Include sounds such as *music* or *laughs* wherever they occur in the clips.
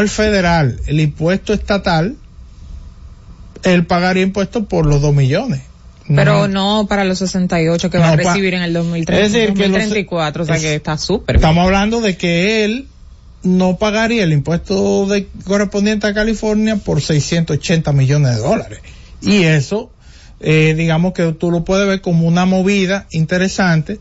el federal, el impuesto estatal, él pagaría impuestos por los 2 millones. Pero no para los 68 que va a recibir en el 2030, es decir, 2034, o sea es- que está súper bien. Estamos hablando de que él no pagaría el impuesto de, correspondiente a California por 680 millones de dólares. Y eso, eh, digamos que tú lo puedes ver como una movida interesante,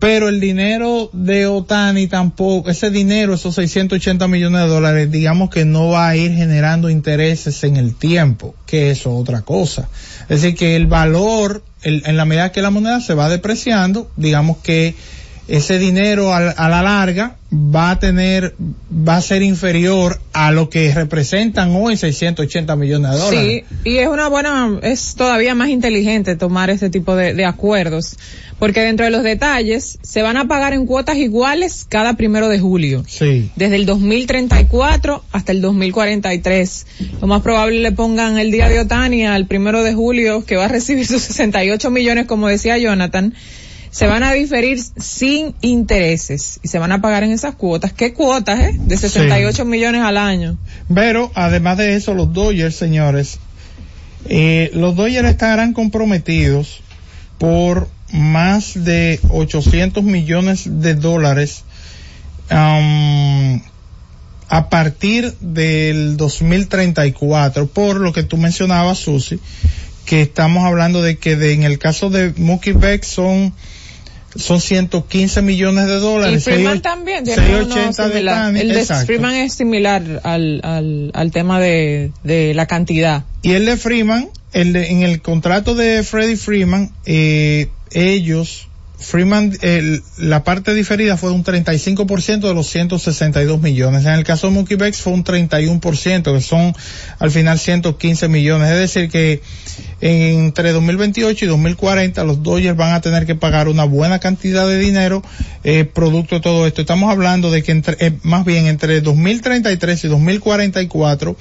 pero el dinero de Otani tampoco, ese dinero, esos 680 millones de dólares, digamos que no va a ir generando intereses en el tiempo, que eso es otra cosa. Es decir, que el valor, el- en la medida que la moneda se va depreciando, digamos que ese dinero a, a la larga va a tener, va a ser inferior a lo que representan hoy 680 millones de dólares. Sí, y es una buena, es todavía más inteligente tomar este tipo de, de acuerdos, porque dentro de los detalles se van a pagar en cuotas iguales cada primero de julio. Sí. Desde el 2034 hasta el 2043. Lo más probable le pongan el día de Otani al primero de julio, que va a recibir sus 68 millones, como decía Jonathan. Se van a diferir sin intereses y se van a pagar en esas cuotas. ¿Qué cuotas, eh? De 68 millones al año. Pero además de eso, los Dodgers, señores, eh, los Dodgers estarán comprometidos por más de 800 millones de dólares am, a partir del 2034, por lo que tú mencionabas, Susi, que estamos hablando de que de- en el caso de Mookie Beck son son 115 millones de Y dólares. Freeman seis- también tiene uno 680 de El de exacto. Freeman es similar al, al, al tema de, de la cantidad. Y el de Freeman, el de- en el contrato de Freddie Freeman, eh, ellos, Freeman, el- la parte diferida fue un 35% de los 162 millones. En el caso de Mookie Betts fue un 31%, que son al final 115 millones. Es decir que entre 2028 y 2040 los Dodgers van a tener que pagar una buena cantidad de dinero eh, producto de todo esto. Estamos hablando de que entre, eh, más bien entre 2033 y 2044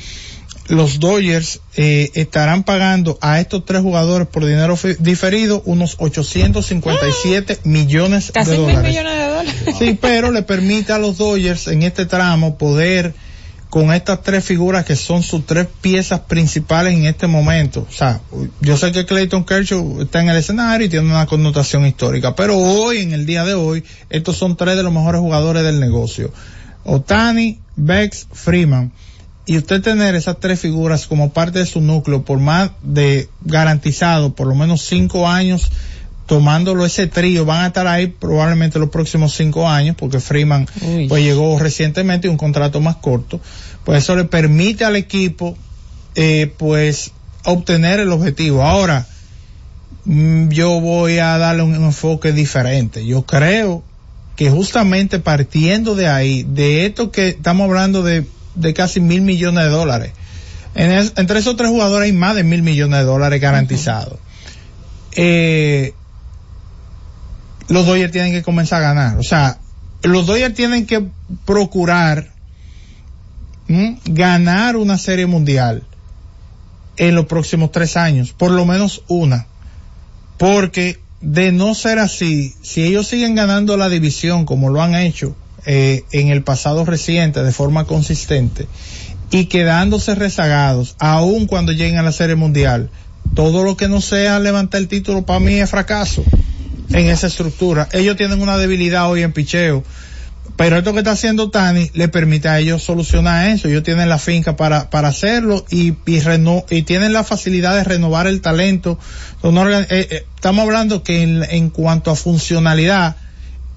los Dodgers eh, estarán pagando a estos tres jugadores por dinero diferido unos 857 millones Casi de mil dólares. millones de dólares. Sí, pero le permite a los Dodgers en este tramo poder con estas tres figuras que son sus tres piezas principales en este momento. O sea, yo sé que Clayton Kershaw está en el escenario y tiene una connotación histórica, pero hoy, en el día de hoy, estos son tres de los mejores jugadores del negocio. Otani, Bex, Freeman. Y usted tener esas tres figuras como parte de su núcleo por más de garantizado, por lo menos cinco años, tomándolo ese trío, van a estar ahí probablemente los próximos cinco años, porque Freeman Uy. pues llegó recientemente y un contrato más corto, pues eso le permite al equipo eh, pues obtener el objetivo. Ahora, mm, yo voy a darle un enfoque diferente. Yo creo que justamente partiendo de ahí, de esto que estamos hablando de, de casi mil millones de dólares, en es- entre esos tres jugadores hay más de mil millones de dólares garantizados. Eh, los Dodgers tienen que comenzar a ganar. O sea, los Dodgers tienen que procurar ganar una serie mundial en los próximos tres años, por lo menos una. Porque de no ser así, si ellos siguen ganando la división como lo han hecho eh, en el pasado reciente de forma consistente y quedándose rezagados, aun cuando lleguen a la serie mundial, todo lo que no sea levantar el título para mí es fracaso en esa estructura. Ellos tienen una debilidad hoy en picheo. Pero esto que está haciendo Tani le permite a ellos solucionar eso. Ellos tienen la finca para, para hacerlo y, y, tienen la facilidad de renovar el talento. Eh, eh, estamos hablando que en, en cuanto a funcionalidad,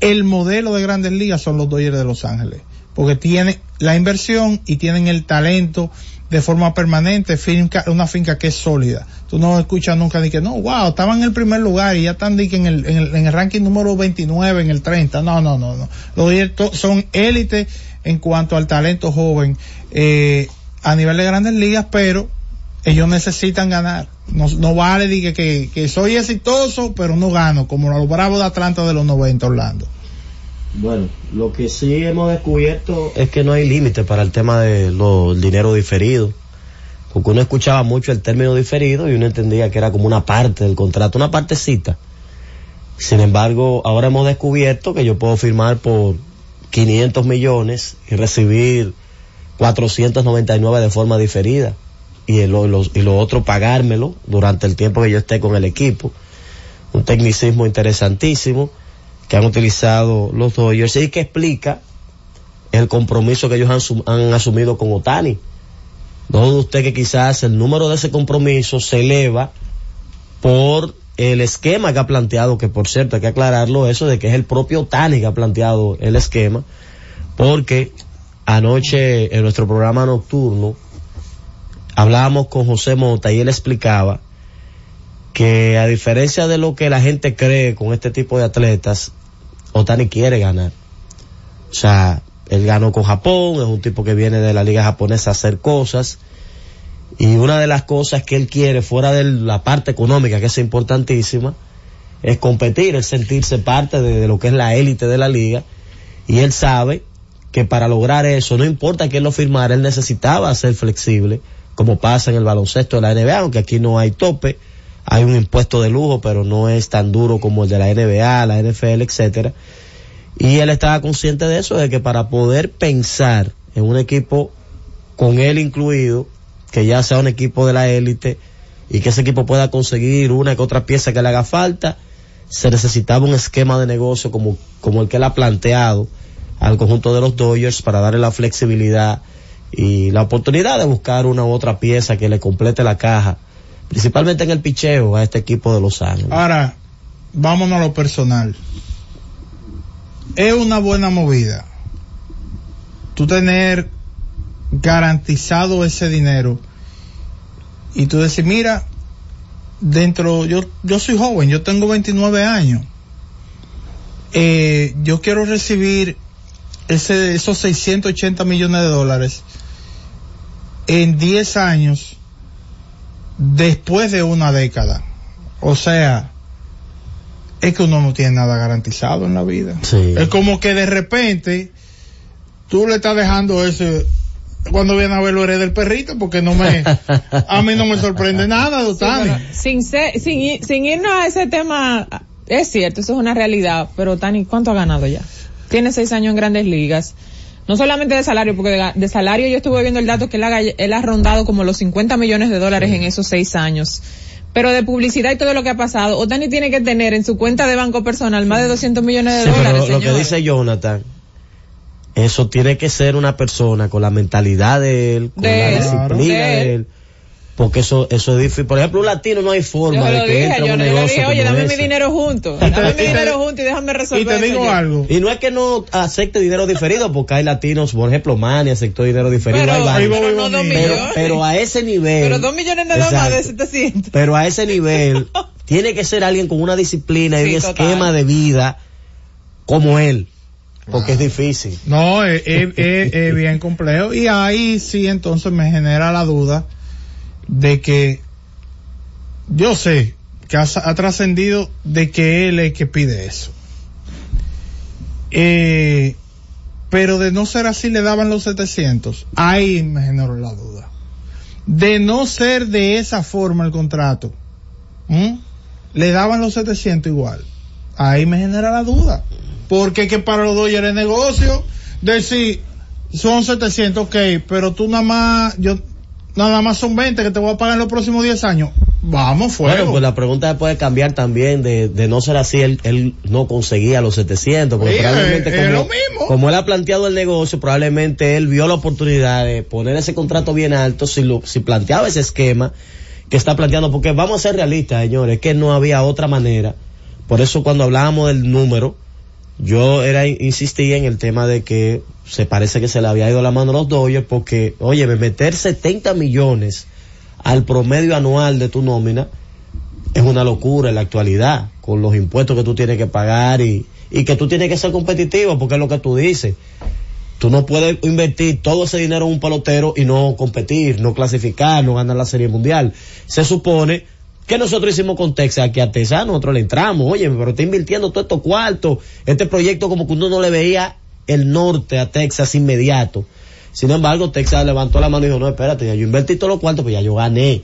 el modelo de grandes ligas son los Dodgers de Los Ángeles. Porque tienen la inversión y tienen el talento de forma permanente, finca, una finca que es sólida. Tú no escuchas nunca de que no, wow, estaban en el primer lugar y ya están que en el, en el, en el ranking número 29, en el 30. No, no, no, no. Los Dodgers son élite en cuanto al talento joven, eh, a nivel de grandes ligas, pero ellos necesitan ganar. No, vale de que, que, soy exitoso, pero no gano, como los Bravos de Atlanta de los 90, Orlando. Bueno, lo que sí hemos descubierto es que no hay límite para el tema de lo, el dinero diferido. Porque uno escuchaba mucho el término diferido y uno entendía que era como una parte del contrato, una partecita. Sin embargo, ahora hemos descubierto que yo puedo firmar por 500 millones y recibir 499 de forma diferida y lo, y lo otro pagármelo durante el tiempo que yo esté con el equipo. Un tecnicismo interesantísimo que han utilizado los Dodgers y que explica el compromiso que ellos han, han asumido con Otani. No dude usted que quizás el número de ese compromiso se eleva por el esquema que ha planteado, que por cierto hay que aclararlo eso de que es el propio Otani que ha planteado el esquema, porque anoche en nuestro programa nocturno hablábamos con José Mota y él explicaba que a diferencia de lo que la gente cree con este tipo de atletas, Otani quiere ganar. O sea, él ganó con Japón, es un tipo que viene de la liga japonesa a hacer cosas. Y una de las cosas que él quiere, fuera de la parte económica, que es importantísima, es competir, es sentirse parte de, lo que es la élite de la liga. Y él sabe que para lograr eso, no importa quién lo firmara, él necesitaba ser flexible como pasa en el baloncesto de la NBA, aunque aquí no hay tope, hay un impuesto de lujo, pero no es tan duro como el de la NBA, la NFL, etcétera. Y él estaba consciente de eso, de que para poder pensar en un equipo con él incluido, que ya sea un equipo de la élite y que ese equipo pueda conseguir una que otra pieza que le haga falta, se necesitaba un esquema de negocio como, como el que él ha planteado al conjunto de los Dodgers para darle la flexibilidad y la oportunidad de buscar una u otra pieza que le complete la caja, principalmente en el picheo a este equipo de Los Ángeles. Ahora, vámonos a lo personal. Es una buena movida. Tú tener garantizado ese dinero y tú decir, mira, dentro, yo, yo soy joven, yo tengo 29 años. Eh, yo quiero recibir ese, esos 680 millones de dólares en 10 años después de una década. O sea, es que uno no tiene nada garantizado en la vida. Sí. Es como que de repente tú le estás dejando ese cuando viene a verlo eres del perrito porque no me a mí no me sorprende nada, Tani. sin, ser, sin, sin irnos a ese tema, es cierto, eso es una realidad, pero Tani, ¿cuánto ha ganado ya? Tiene seis años en grandes ligas. No solamente de salario, porque de, salario yo estuve viendo el dato que él ha, él ha rondado como los 50 millones de dólares en esos seis años. Pero de publicidad y todo lo que ha pasado, Otani tiene que tener en su cuenta de banco personal más de 200 millones de Sí, pero dólares, lo que dice Jonathan, eso tiene que ser una persona con la mentalidad de él, con De la él, disciplina de de él. Porque eso, eso es difícil. Por ejemplo, un latino no hay forma de que dije, entre yo, a un yo le negocio dije, oye, dame mi dinero junto, *laughs* dame mi dinero junto y déjame resolver Y te digo algo. Y no es que no acepte dinero diferido, porque hay latinos, por ejemplo, Manny aceptó dinero diferido, Pero, hay pero no dos. Pero, a ese nivel. Pero dos millones de dólares de Exacto. 700. Pero a ese nivel, *laughs* tiene que ser alguien con una disciplina y un total. esquema de vida como él. Porque es difícil. No, es, es- es- es bien complejo. Y ahí sí entonces me genera la duda de que yo sé que ha, trascendido de que él es el que pide eso. Eh, pero de no ser así le daban los 700. Ahí me generó la duda. De no ser de esa forma el contrato, le daban los 700 igual. Ahí me genera la duda. Porque que para los Dodgers es negocio. Decir, son 700, ok, pero tú nada más, yo, nada más son 20 que te voy a pagar en los próximos 10 años. Vamos, fuego. Bueno, pues la pregunta puede cambiar también de, de no ser así, él, él no conseguía los 700, porque Sí, probablemente es- es como, lo mismo. como él ha planteado el negocio, probablemente él vio la oportunidad de poner ese contrato bien alto si, lo, si planteaba ese esquema que está planteando, porque vamos a ser realistas, señores, es que no había otra manera. Por eso cuando hablábamos del número, yo era insistía en el tema de que se parece que se le había ido la mano a los Dodgers porque, oye, meter 70 millones al promedio anual de tu nómina es una locura en la actualidad, con los impuestos que tú tienes que pagar y, y que tú tienes que ser competitivo, porque es lo que tú dices. Tú no puedes invertir todo ese dinero en un pelotero y no competir, no clasificar, no ganar la Serie Mundial. Se supone que nosotros hicimos con Texas aquí a Texas, nosotros le entramos, oye, pero está invirtiendo todo estos cuartos, este proyecto como que uno no le veía el norte a Texas inmediato. Sin embargo, Texas levantó la mano y dijo, no, espérate, ya yo invertí todos los cuartos, pues ya yo gané.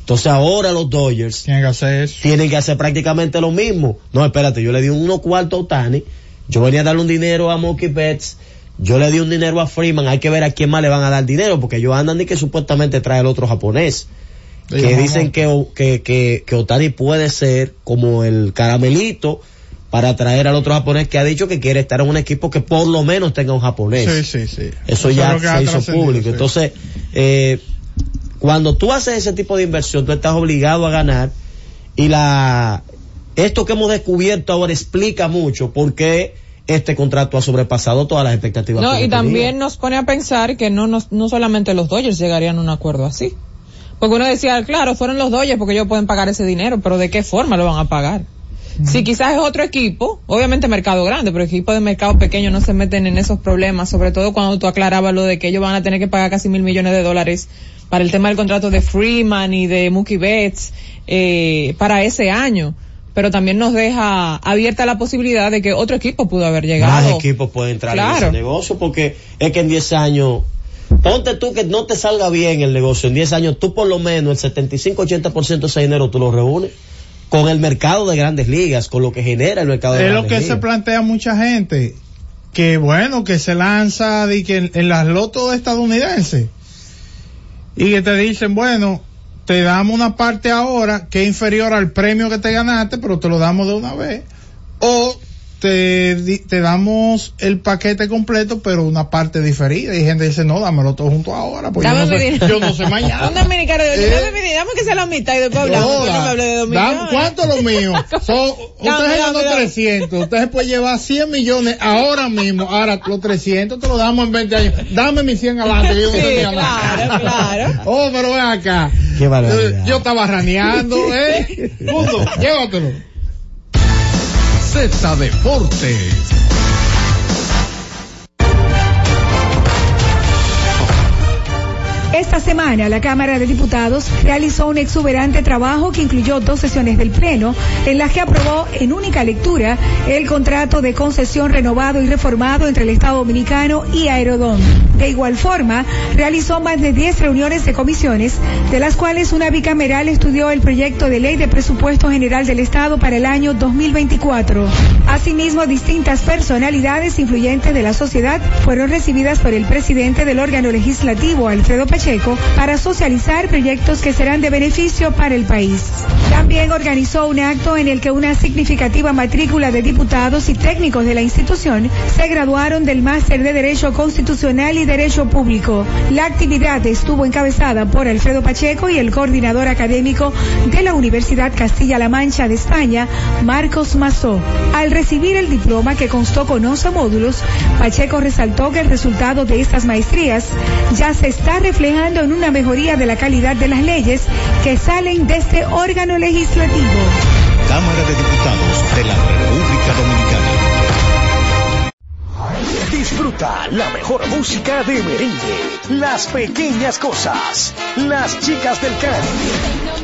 Entonces ahora los Dodgers Tienen que hacer eso. tienen que hacer prácticamente lo mismo. No, espérate, yo le di unos cuartos a Otani, yo venía a darle un dinero a Monkey Betts, yo le di un dinero a Freeman, hay que ver a quién más le van a dar dinero, porque ellos andan y que supuestamente trae el otro japonés. Que dicen que, que, que, que Otani puede ser como el caramelito para traer al otro japonés que ha dicho que quiere estar en un equipo que por lo menos tenga un japonés. Sí, sí, sí. Eso, ya se hizo público. Entonces, eh, cuando tú haces ese tipo de inversión, tú estás obligado a ganar y la, esto que hemos descubierto ahora explica mucho por qué este contrato ha sobrepasado todas las expectativas. No, y también nos pone a pensar que no, no, no solamente los Dodgers llegarían a un acuerdo así. Porque uno decía, claro, fueron los Dodgers porque ellos pueden pagar ese dinero, pero ¿de qué forma lo van a pagar? Si quizás es otro equipo, obviamente mercado grande, pero equipos de mercado pequeño no se meten en esos problemas, sobre todo cuando tú aclarabas lo de que ellos van a tener que pagar casi mil millones de dólares para el tema del contrato de Freeman y de Mookie Betts eh, para ese año pero también nos deja abierta la posibilidad de que otro equipo pudo haber llegado. Más equipos pueden entrar en ese negocio porque es que en 10 años Ponte tú que no te salga bien el negocio. En 10 años, tú por lo menos el 75-80% de ese dinero tú lo reúnes con el mercado de grandes ligas, con lo que genera el mercado de es grandes ligas. Es lo que se plantea mucha gente. Que bueno, que se lanza de que en, las lotos estadounidenses. Y que te dicen, bueno, te damos una parte ahora que es inferior al premio que te ganaste, pero te lo damos de una vez. O te, te damos el paquete completo, pero una parte diferida. Y gente dice, no, dámelo todo junto ahora, pues yo no, sé, yo no, sé, mañana. *laughs* Un dominicano, eh, dame, que sea la mitad y después hablamos. No, no me hable de millones. ¿Cuánto es lo mío? *laughs* So, usted ganó 300, usted se puede llevar 100 millones ahora mismo. Ahora, los 300 te lo damos en 20 años. Dame mis 100 adelante. Yo sí, claro, claro. *laughs* Oh, pero ven acá. Qué barbaridad. Yo estaba raneando, eh. Punto, llévatelo. Z Deportes. Esta semana la Cámara de Diputados realizó un exuberante trabajo que incluyó dos sesiones del Pleno en las que aprobó en única lectura el contrato de concesión renovado y reformado entre el Estado Dominicano y Aerodón. De igual forma, realizó más de 10 reuniones de comisiones, de las cuales una bicameral estudió el proyecto de ley de presupuesto general del Estado para el año 2024. Asimismo, distintas personalidades influyentes de la sociedad fueron recibidas por el presidente del órgano legislativo, Alfredo Pacheco, para socializar proyectos que serán de beneficio para el país. También organizó un acto en el que una significativa matrícula de diputados y técnicos de la institución se graduaron del máster de Derecho Constitucional y Derecho Público. La actividad estuvo encabezada por Alfredo Pacheco y el coordinador académico de la Universidad Castilla-La Mancha de España, Marcos Mazó. Al recibir el diploma que constó con 11 módulos, Pacheco resaltó que el resultado de estas maestrías ya se está reflejando en una mejoría de la calidad de las leyes que salen de este órgano legislativo. Cámara de Diputados de la República Dominicana. Disfruta la mejor música de merengue, las pequeñas cosas, las chicas del Caribe.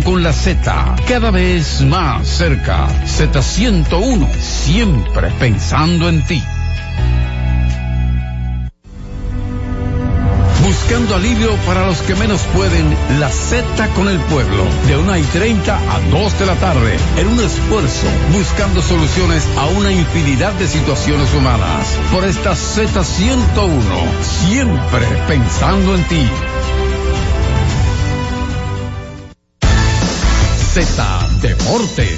con la Z, cada vez más cerca. Z101, siempre pensando en ti. Buscando alivio para los que menos pueden, la Z con el pueblo, de una y 30 a 2 de la tarde, en un esfuerzo, buscando soluciones a una infinidad de situaciones humanas. Por esta Z101, siempre pensando en ti. Z Deportes.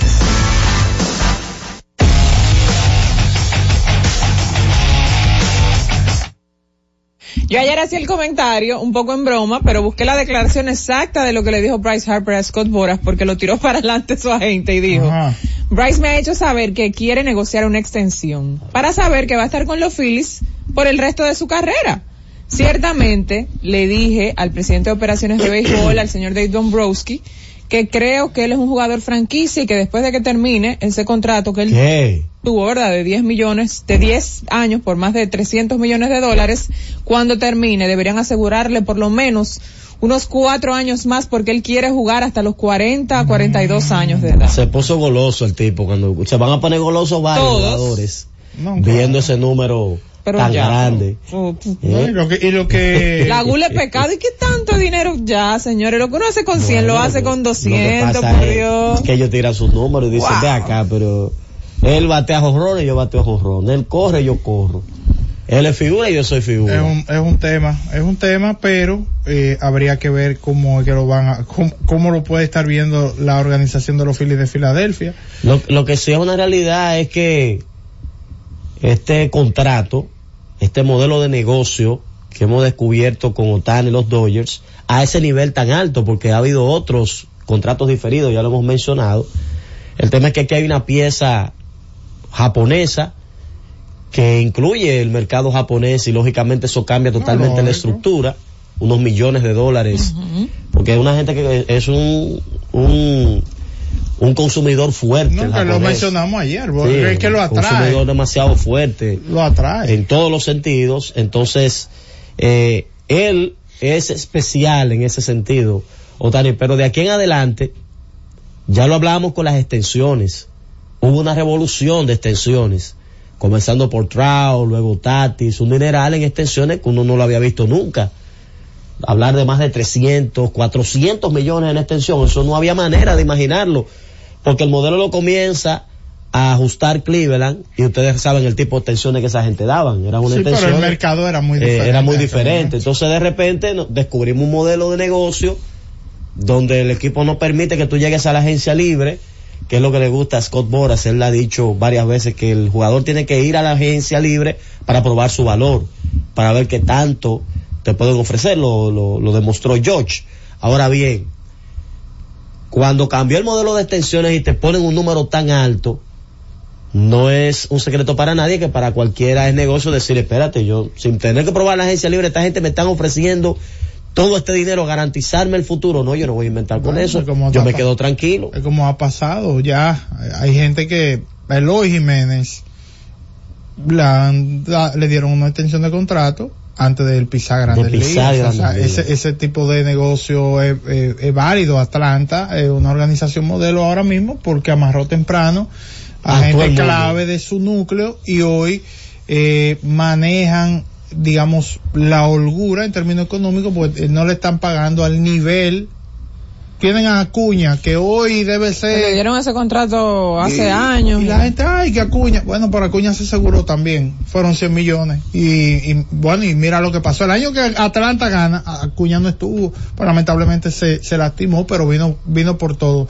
Yo ayer hacía el comentario, un poco en broma, pero busqué la declaración exacta de lo que le dijo Bryce Harper a Scott Boras, porque lo tiró *laughs* para adelante su agente y dijo, Ajá. Bryce me ha hecho saber que quiere negociar una extensión, para saber que va a estar con los Phillies por el resto de su carrera. Ciertamente, le dije al presidente de operaciones de béisbol, al señor Dave Dombrowski, que creo que él es un jugador franquicia y que después de que termine ese contrato que él ¿Qué? tuvo, ¿verdad? De 10 millones, de 10 años por más de 300 millones de dólares, cuando termine deberían asegurarle por lo menos unos cuatro años más porque él quiere jugar hasta los 40, 42 años de edad. Se puso goloso el tipo cuando se van a poner golosos varios Todos. jugadores No, viendo claro. ese número Pero tan ya, grande. y ¿Eh? lo que, y lo que *laughs* La gula es pecado y qué tanto dinero ya, señores. Lo que uno hace con 100 lo hace con lo que 200, pasa por es Dios. que ellos tiran sus números y dicen, Wow. ve acá, pero él batea jorrones, yo bateo jorrones. Él corre, yo corro. Él es figura y yo soy figura. es un, es un tema, es un tema, pero eh, habría que ver cómo es que lo van a, cómo, cómo lo puede estar viendo la organización de los Phillies de Filadelfia. Lo, lo que sí es una realidad es que este contrato, este modelo de negocio que hemos descubierto con Otani y los Dodgers, a ese nivel tan alto, porque ha habido otros contratos diferidos, ya lo hemos mencionado. El tema es que aquí hay una pieza japonesa que incluye el mercado japonés y lógicamente eso cambia totalmente la estructura, unos millones de dólares, porque es una gente que es un, un, un consumidor fuerte. No, que lo mencionamos ayer, Sí, es que lo un consumidor atrae, demasiado fuerte lo atrae. en todos los sentidos. Entonces, eh, él es especial en ese sentido, Otani, pero de aquí en adelante, ya lo hablábamos con las extensiones. Hubo una revolución de extensiones, comenzando por Trout, luego Tatis, un mineral en extensiones que uno no lo había visto nunca. Hablar de más de 300, 400 millones en extensión, eso no había manera de imaginarlo, porque el modelo lo comienza a ajustar Cleveland y ustedes saben el tipo de extensiones que esa gente daban, era una Sí, pero extensión el mercado era muy eh, diferente. era muy diferente. Entonces de repente no- descubrimos un modelo de negocio donde el equipo no permite que tú llegues a la agencia libre, que es lo que le gusta a Scott Boras. Él le ha dicho varias veces que el jugador tiene que ir a la agencia libre para probar su valor, para ver qué tanto te pueden ofrecer. Lo, lo, lo demostró George. Ahora bien, cuando cambió el modelo de extensiones y te ponen un número tan alto, no es un secreto para nadie que para cualquiera es negocio decir, espérate, yo sin tener que probar la agencia libre, esta gente me están ofreciendo todo este dinero, garantizarme el futuro. No, yo no voy a inventar con Bueno, eso. como Yo me quedo tranquilo. Es como ha pasado ya. Hay gente que, Eloy Jiménez, la le dieron una extensión de contrato antes del pisar grandes De pisar ligas. O sea, Grandes ese, ese tipo de negocio es, es- es válido. Atlanta es una organización modelo ahora mismo porque amarró temprano a gente clave de su núcleo y hoy eh, manejan digamos la holgura en términos económicos pues eh, no le están pagando al nivel tienen a Acuña que hoy debe ser Le dieron ese contrato hace y- años. Y la gente, ay, que Acuña. Bueno, pero Acuña se aseguró también. Fueron 100 millones. Y, y bueno, y mira lo que pasó. El año que Atlanta gana, Acuña no estuvo. Pues, lamentablemente se, se lastimó, pero vino, vino por todo.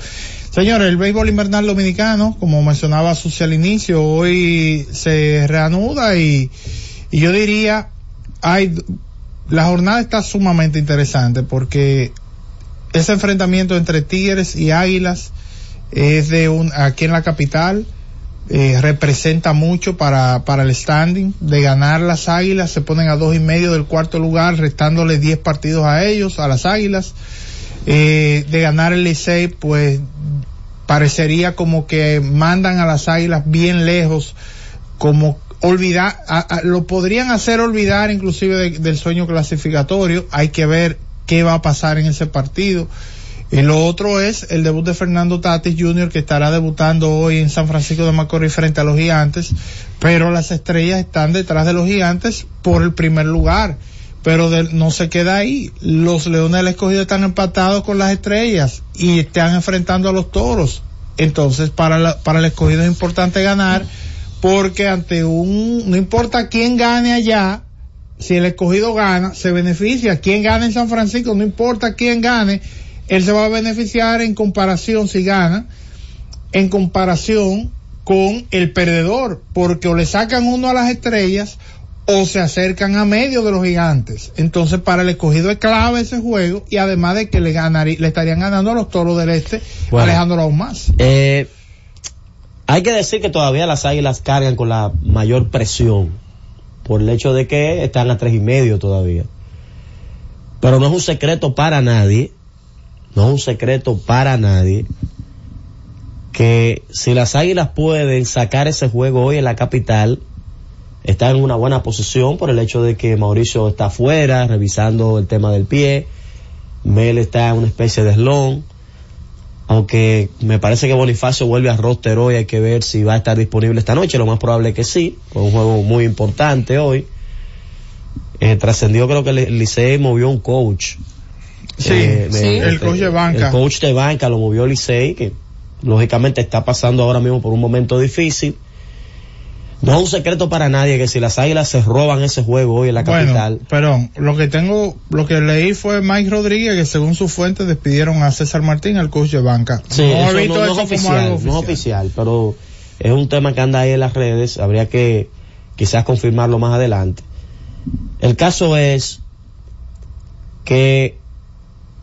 Señores, el béisbol invernal dominicano, como mencionaba Sucia al inicio, hoy se reanuda y, y yo diría, hay, la jornada está sumamente interesante porque ese enfrentamiento entre Tigres y Águilas es de un aquí en la capital eh, representa mucho para para el standing. De ganar las Águilas se ponen a dos y medio del cuarto lugar restándole 10 partidos a ellos a las Águilas. Eh, de ganar el Licey pues parecería como que mandan a las Águilas bien lejos como olvidar, a- lo podrían hacer olvidar inclusive de- del sueño clasificatorio, hay que ver qué va a pasar en ese partido. Y lo otro es el debut de Fernando Tatis Jr. que estará debutando hoy en San Francisco de Macorís frente a los gigantes, pero las estrellas están detrás de los gigantes por el primer lugar, pero no se queda ahí. Los Leones del Escogido están empatados con las estrellas y están enfrentando a los toros. Entonces, para, la- para el Escogido es importante ganar porque ante un, no importa quién gane allá, si el escogido gana, se beneficia. Quien gane en San Francisco, no importa quién gane, él se va a beneficiar en comparación, si gana, en comparación con el perdedor, porque o le sacan uno a las estrellas o se acercan a medio de los gigantes. Entonces, para el escogido es clave ese juego y además de que le ganaría, le estarían ganando a los toros del este, Bueno. alejándolo aún más. Eh, hay que decir que todavía las águilas cargan con la mayor presión por el hecho de que están a tres y medio todavía. Pero no es un secreto para nadie, no es un secreto para nadie que si las águilas pueden sacar ese juego hoy en la capital, están en una buena posición por el hecho de que Mauricio está afuera revisando el tema del pie, Mel está en una especie de slon, aunque me parece que Bonifacio vuelve a roster hoy, hay que ver si va a estar disponible esta noche, lo más probable es que sí, fue un juego muy importante hoy. Eh, trascendió creo que el Licey movió un coach. Sí, Eh, sí. me- El coach de banca. El coach de banca lo movió Licey, que lógicamente está pasando ahora mismo por un momento difícil. No es un secreto para nadie que si las águilas se roban ese juego hoy en la capital, Bueno, perdón, lo que tengo, lo que leí fue Mike Rodríguez que según su fuente despidieron a César Martín, al coach de banca. Sí, no eso he visto no, no eso es oficial, algo no es oficial, pero es un tema que anda ahí en las redes, habría que quizás confirmarlo más adelante. El caso es que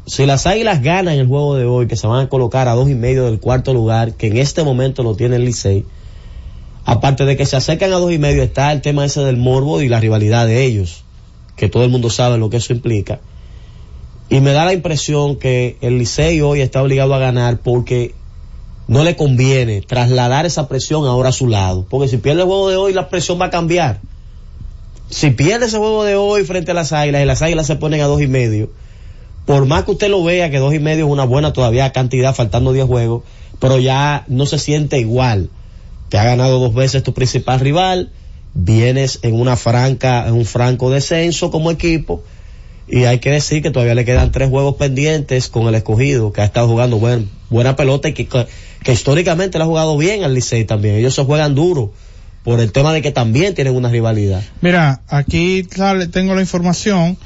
si las águilas ganan el juego de hoy, que se van a colocar a dos y medio del cuarto lugar, que en este momento lo tiene el Licey, aparte de que se acercan a dos y medio, está el tema ese del morbo y la rivalidad de ellos, que todo el mundo sabe lo que eso implica. Y me da la impresión que el Licey hoy está obligado a ganar porque no le conviene trasladar esa presión ahora a su lado. Porque si pierde el juego de hoy, la presión va a cambiar. Si pierde ese juego de hoy frente a las águilas y las águilas se ponen a dos y medio, por más que usted lo vea que dos y medio es una buena todavía cantidad, faltando 10 juegos, pero ya no se siente igual. Te ha ganado dos veces tu principal rival, vienes en una franca, en un franco descenso como equipo, y hay que decir que todavía le quedan tres juegos pendientes con el escogido, que ha estado jugando buen, buena pelota y que, que históricamente le ha jugado bien al Licey también. Ellos se juegan duro por el tema de que también tienen una rivalidad. Mira, aquí tengo la información.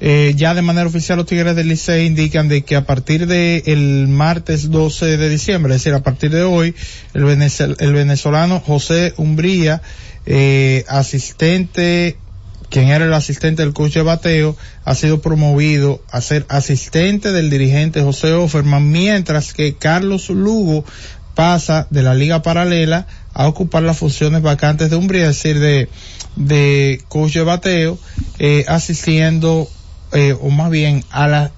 Eh, ya de manera oficial los Tigres del Licey indican de que a partir de el martes 12 de diciembre, es decir, a partir de hoy, el, el venezolano José Umbría, eh, asistente, quien era el asistente del coach de bateo, ha sido promovido a ser asistente del dirigente José Offerman, mientras que Carlos Lugo pasa de la liga paralela a ocupar las funciones vacantes de Umbría, es decir, de, de coach de bateo, eh, asistiendo, eh, o más bien, a la,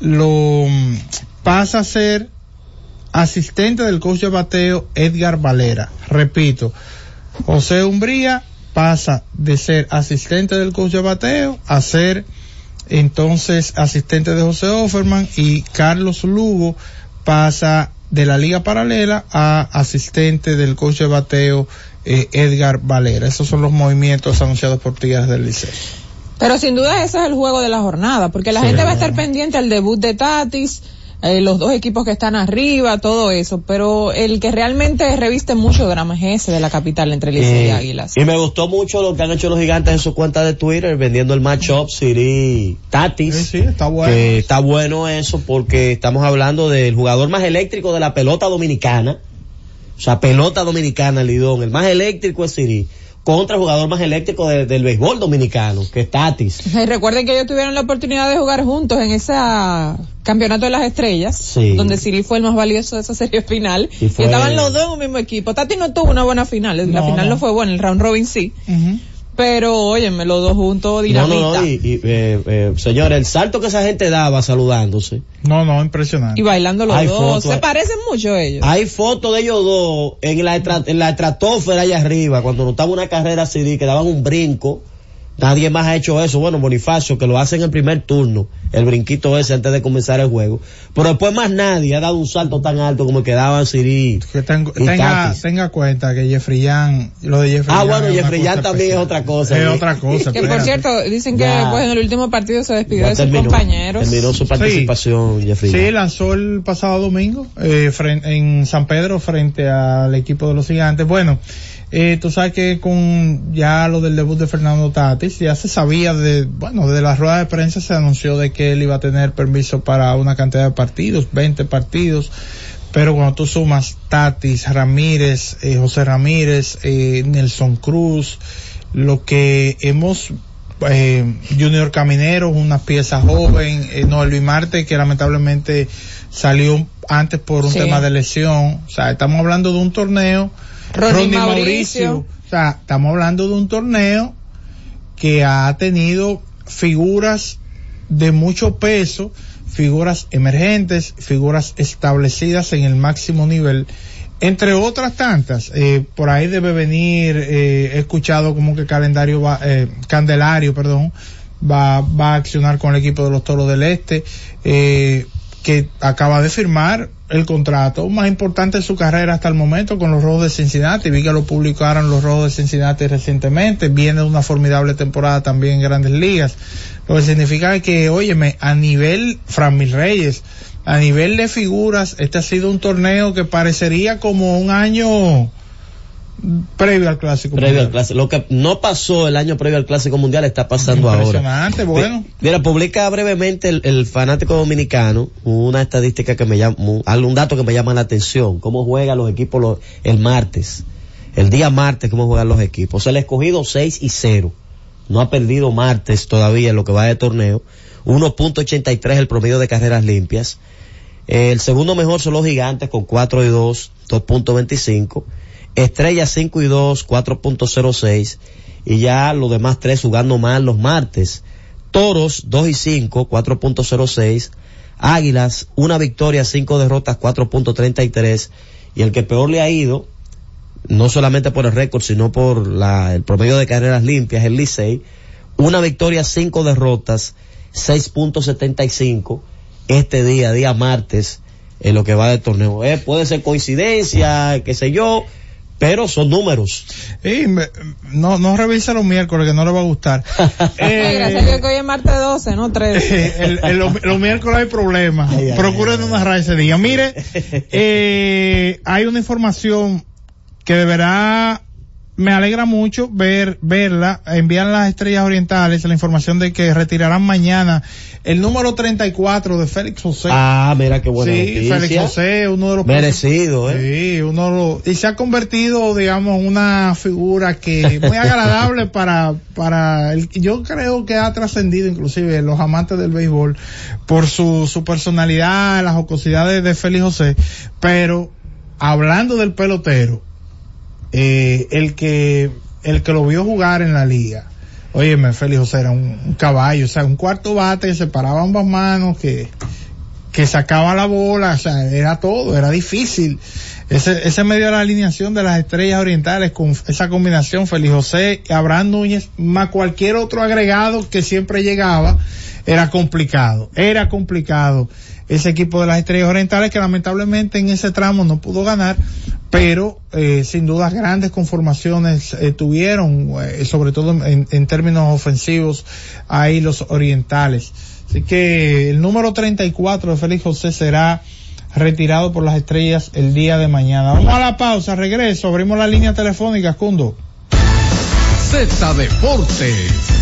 lo, mm, pasa a ser asistente del coach de bateo Edgar Valera. Repito, José Umbría pasa de ser asistente del coach de bateo a ser entonces asistente de José Offerman y Carlos Lugo pasa de la liga paralela a asistente del coach de bateo eh, Edgar Valera. Esos son los movimientos anunciados por Tigres del Liceo. Pero sin duda ese es el juego de la jornada, porque la Sí. gente va a estar pendiente al debut de Tatis, eh, los dos equipos que están arriba, todo eso, pero el que realmente reviste mucho drama es ese de la capital entre Licey y Eh, Águilas. y me gustó mucho lo que han hecho los gigantes en su cuenta de Twitter, vendiendo el matchup Siri Tatis. Sí, sí, está bueno. Que está bueno eso porque estamos hablando del jugador más eléctrico de la pelota dominicana. O sea, pelota dominicana, Lidón. El más eléctrico es Siri. Contra el jugador más eléctrico de- del béisbol dominicano, que es Tatis. *laughs* Y recuerden que ellos tuvieron la oportunidad de jugar juntos en ese campeonato de las estrellas, Sí. donde Siri fue el más valioso de esa serie final, Y estaban los dos en un mismo equipo. Tati no tuvo una buena final, la No, final no. no. fue buena, el round robin sí. Pero óyeme, los dos juntos No, dinamita. no, no. Y, y, eh, eh, señor, el salto que esa gente daba saludándose. No, no, impresionante. Y bailando los Hay dos, fotos, se hay- parecen mucho ellos. Hay fotos de ellos dos en la, en la estratosfera allá arriba, cuando nos estaba una carrera CD, que daban un brinco Nadie más ha hecho eso. Bueno, Bonifacio, que lo hace en el primer turno, el brinquito ese antes de comenzar el juego. Pero después más nadie ha dado un salto tan alto como el que daban Siri. Que tengo- tenga, tenga cuenta que Jeffrey Young, lo de Jeffrey Ah, bueno, Jeffrey también es otra cosa. Es otra cosa. Que por cierto, dicen que Ya. pues en el último partido se despidió Ya de sus terminó, compañeros. terminó su participación, Jeffrey. Sí, Young. lanzó el pasado domingo eh, en San Pedro frente al equipo de los gigantes. Bueno, eh, tú sabes que con ya lo del debut de Fernando Tatis, ya se sabía de, bueno, de la rueda de prensa se anunció de que él iba a tener permiso para una cantidad de partidos, 20 partidos. Pero cuando tú sumas Tatis, Ramírez, eh, José Ramírez, eh, Nelson Cruz, lo que hemos eh, Junior Caminero, una pieza joven, eh, no, Luis Marte, que lamentablemente salió antes por un Sí. tema de lesión. O sea, estamos hablando de un torneo. Ronnie Ronnie Mauricio. O sea, estamos hablando de un torneo que ha tenido figuras de mucho peso, figuras emergentes, figuras establecidas en el máximo nivel, entre otras tantas. Eh, por ahí debe venir, eh, he escuchado como que calendario va, eh, Candelario, perdón, va, va a accionar con el equipo de los Toros del Este, eh, que acaba de firmar el contrato más importante de su carrera hasta el momento con los Rojos de Cincinnati. Vi que lo publicaron los Rojos de Cincinnati recientemente. Viene una formidable temporada también en Grandes Ligas. Lo que significa que, óyeme, a nivel Fran Mil Reyes, a nivel de figuras, este ha sido un torneo que parecería como un año previo al Clásico. Previo al Mundial. clásico. Lo que no pasó el año previo al clásico mundial está pasando ahora. Impresionante, bueno. Mira, publica brevemente el, el fanático dominicano una estadística que me llama, un, algún dato que me llama la atención. Cómo juegan los equipos los- el martes. El día martes, cómo juegan los equipos. El escogido 6 y 0. No ha perdido martes todavía en lo que va de torneo. 1.83 el promedio de carreras limpias. El segundo mejor son los gigantes con 4 y 2, 2.25. Estrella 5 y 2, 4.06. Y ya los demás tres jugando mal los martes. Toros 2 y 5, 4.06. Águilas, una victoria, cinco derrotas, 4.33. Y el que peor le ha ido, no solamente por el récord, sino por la, el promedio de carreras limpias, el Licey, una victoria, cinco derrotas, 6.75 este día, día martes, en lo que va del torneo. Eh, puede ser coincidencia, qué sé yo, pero son números. Y me- no, no revisa los miércoles que no le va a gustar. *laughs* Eh, Ay, gracias a que hoy es martes 12, no 13. *laughs* el- el- los, los miércoles hay problemas. Procuren no narrar ese día. Mire, *laughs* eh, hay una información que deberá, me alegra mucho ver, verla, envían las estrellas orientales la información de que retirarán mañana el número 34 de Félix José. Ah, mira qué buena sí, noticia. Félix José, uno de los Merecido, eh. Sí, uno lo, y se ha convertido, digamos, en una figura que muy agradable *laughs* para, para el, yo creo que ha trascendido inclusive los amantes del béisbol por su, su personalidad, las jocosidades de Félix José, pero hablando del pelotero, eh, el que, el que lo vio jugar en la liga, Óyeme, Félix José era un, caballo, o sea, un cuarto bate que se paraba ambas manos, que, que sacaba la bola, o sea, era todo, era difícil. Ese, ese medio de la alineación de las estrellas orientales con esa combinación, Félix José, Abraham Núñez, más cualquier otro agregado que siempre llegaba, era complicado, era complicado ese equipo de las estrellas orientales que lamentablemente en ese tramo no pudo ganar, pero eh, sin duda grandes conformaciones eh, tuvieron, eh, sobre todo en, en términos ofensivos, ahí los orientales. Así que el número 34 de Félix José será retirado por las estrellas el día de mañana. Vamos a la pausa, regreso, abrimos la línea telefónica, Cundo. Z Deportes.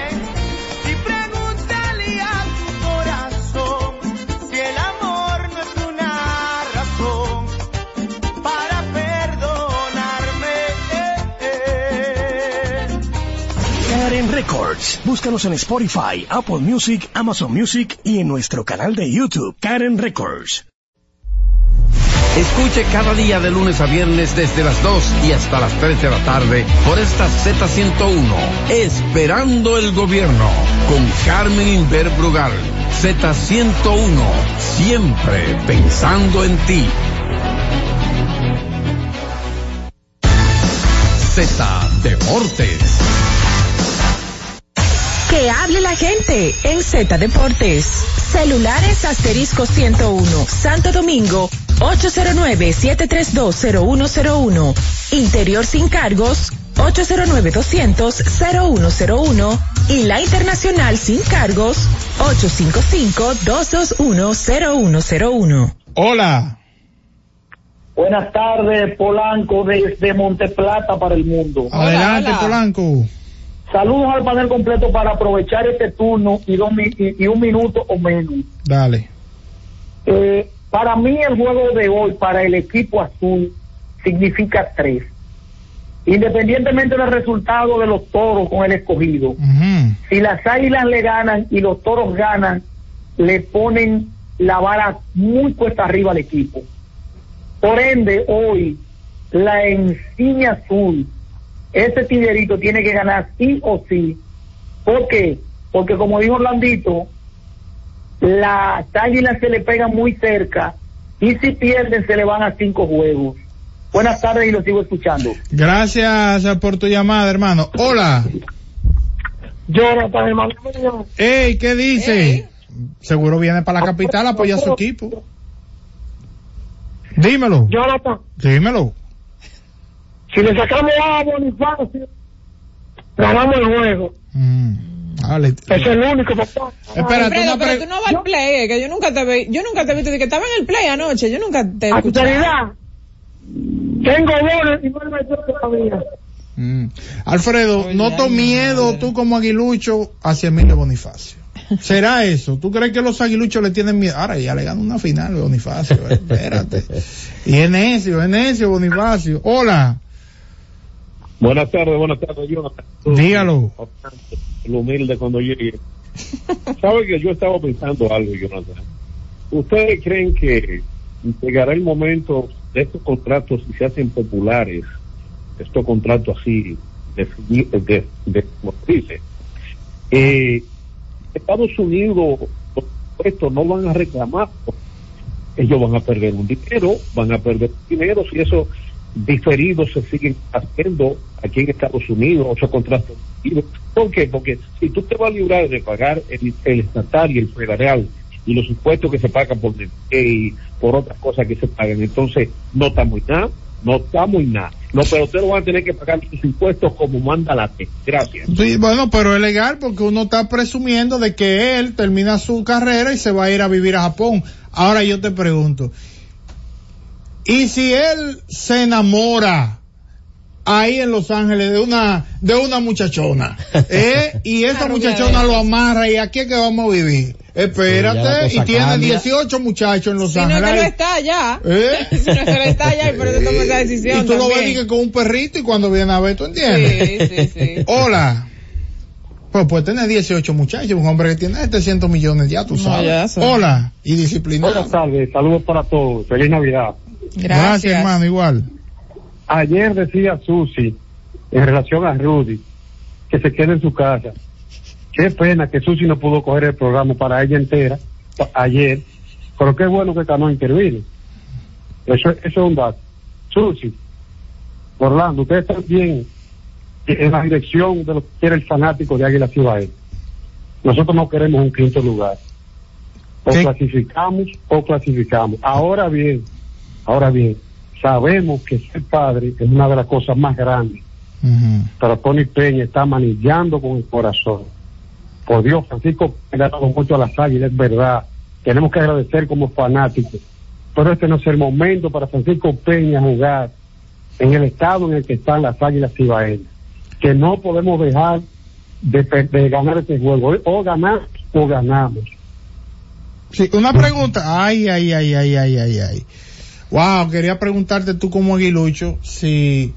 Records. Búscanos en Spotify, Apple Music, Amazon Music y en nuestro canal de YouTube, Karen Records. Escuche cada día de lunes a viernes desde las 2 y hasta las 3 de la tarde por esta Z101, Esperando el Gobierno, con Carmen Inver Brugal. Z101, siempre pensando en ti. Z Deportes. Que hable la gente en Z Deportes. Celulares asterisco 101, Santo Domingo, 809-7320101. Interior sin cargos, 809-200-0101. Y la internacional sin cargos, 855-221-0101. Hola. Buenas tardes, Polanco, desde Monteplata para el mundo. Adelante, hola. Polanco. Saludos al panel completo para aprovechar este turno y, dos mi- y, y un minuto o menos. Dale. Eh, para mí el juego de hoy, para el equipo azul, significa tres. Independientemente del resultado de los toros con el escogido, si las águilas le ganan y los toros ganan, le ponen la vara muy cuesta arriba al equipo. Por ende, hoy, la ensiña azul, ese tiguerito tiene que ganar sí o sí. ¿Por qué? Porque como dijo Orlandito, las águilas se le pegan muy cerca y si pierden se le van a cinco juegos. Buenas tardes y lo sigo escuchando. Gracias por tu llamada, hermano. Hola. Jonathan, hermano mío. Ey, ¿qué dice? Ey. Seguro viene para la capital a apoyar a su equipo. Dímelo. Jonathan, Dímelo. Si le sacamos a Bonifacio, ganamos el juego. Mm, dale. Es el único, papá. Espérate, Alfredo, una pero pre- tú no vas al play, eh, que yo nunca te vi, yo nunca te de que estaba en el play anoche, yo nunca te sinceridad, tengo goles y no me todavía. Mm. Alfredo, noto miedo tú como aguilucho hacia Emilio Bonifacio. ¿Será eso? ¿Tú crees que los aguiluchos le tienen miedo? Ahora ya le ganó una final Bonifacio, *laughs* espérate. Y es necio, es necio Bonifacio. Hola, Buenas tardes, buenas tardes, Jonathan. dígalo. Lo humilde cuando llegue. *laughs* ¿Sabe que yo estaba pensando algo, Jonathan? ¿Ustedes creen que llegará el momento de estos contratos si se hacen populares, estos contratos así, de, de, de, como dice, eh, Estados Unidos, impuestos no van a reclamar, ellos van a perder un dinero, van a perder dinero si esos diferidos se siguen haciendo aquí en Estados Unidos, esos contratos. ¿Por qué? Porque si tú te vas a librar de pagar el, estatal y el federal y los impuestos que se pagan por y por otras cosas que se pagan, entonces no estamos en nada, no estamos en nada. Los peloteros van a tener que pagar sus impuestos como manda la ley. Gracias. Sí, bueno, pero es legal porque uno está presumiendo de que él termina su carrera y se va a ir a vivir a Japón. Ahora yo te pregunto, ¿y si él se enamora ahí en Los Ángeles de una, de una muchachona. *laughs* ¿eh? Y esa muchachona lo amarra y aquí es que vamos a vivir. Sí, Espérate, y tiene cambia. 18 muchachos en Los Si no es Ángeles. que lo ahí. está ya. ¿Eh? *laughs* Si no que lo está ya y por eso tomó esa *laughs* decisión. Y tú lo ves también. con un perrito y cuando viene a ver, ¿tú entiendes? Sí, sí, sí. Hola. Pues puede tener 18 muchachos, un hombre que tiene 700 millones ya, tú No, sabes. ya. Hola. Y disciplinado. Buenas tardes, saludos para todos. Feliz Navidad. Gracias. hermano, igual. Ayer decía Susi, en relación a Rudy, que se quede en su casa. Qué pena que Susi no pudo coger el programa para ella entera ayer, pero qué bueno que Cano intervino. Eso, eso es un dato. Susi, Orlando, ustedes están bien en la dirección de lo que quiere el fanático de Águila Ciudad. Nosotros no queremos un quinto lugar. O ¿Qué? clasificamos o clasificamos. Ahora bien, ahora bien, sabemos que ser padre es una de las cosas más grandes, pero Tony Peña está manillando con el corazón. Por Dios, Francisco le ha dado mucho a las águilas, es verdad. Tenemos que agradecer como fanáticos. Pero este no es el momento para Francisco Peña jugar en el estado en el que están las águilas cibaeñas. Que no podemos dejar de, de ganar este juego. O ganamos o ganamos. Sí, una pregunta. Ay, ay, ay, ay, ay, ay, ay. Wow, quería preguntarte tú como aguilucho si,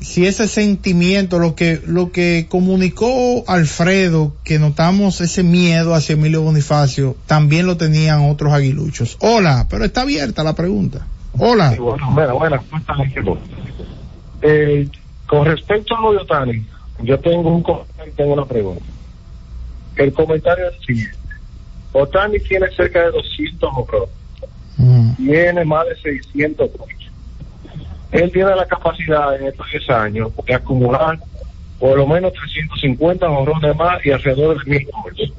si ese sentimiento, lo que, lo que comunicó Alfredo, que notamos ese miedo hacia Emilio Bonifacio, también lo tenían otros aguiluchos. Hola, pero está abierta la pregunta. Hola. Bueno, bueno, bueno, ¿cómo? Eh, con respecto a lo de Otani, yo tengo un comentario tengo una pregunta. El comentario es el siguiente. Otani tiene cerca de 200 honrones, Ujú. tiene más de 600 ponches. Él tiene la capacidad en estos 10 años de acumular por lo menos 350 honrones más y alrededor de 1000 ponches.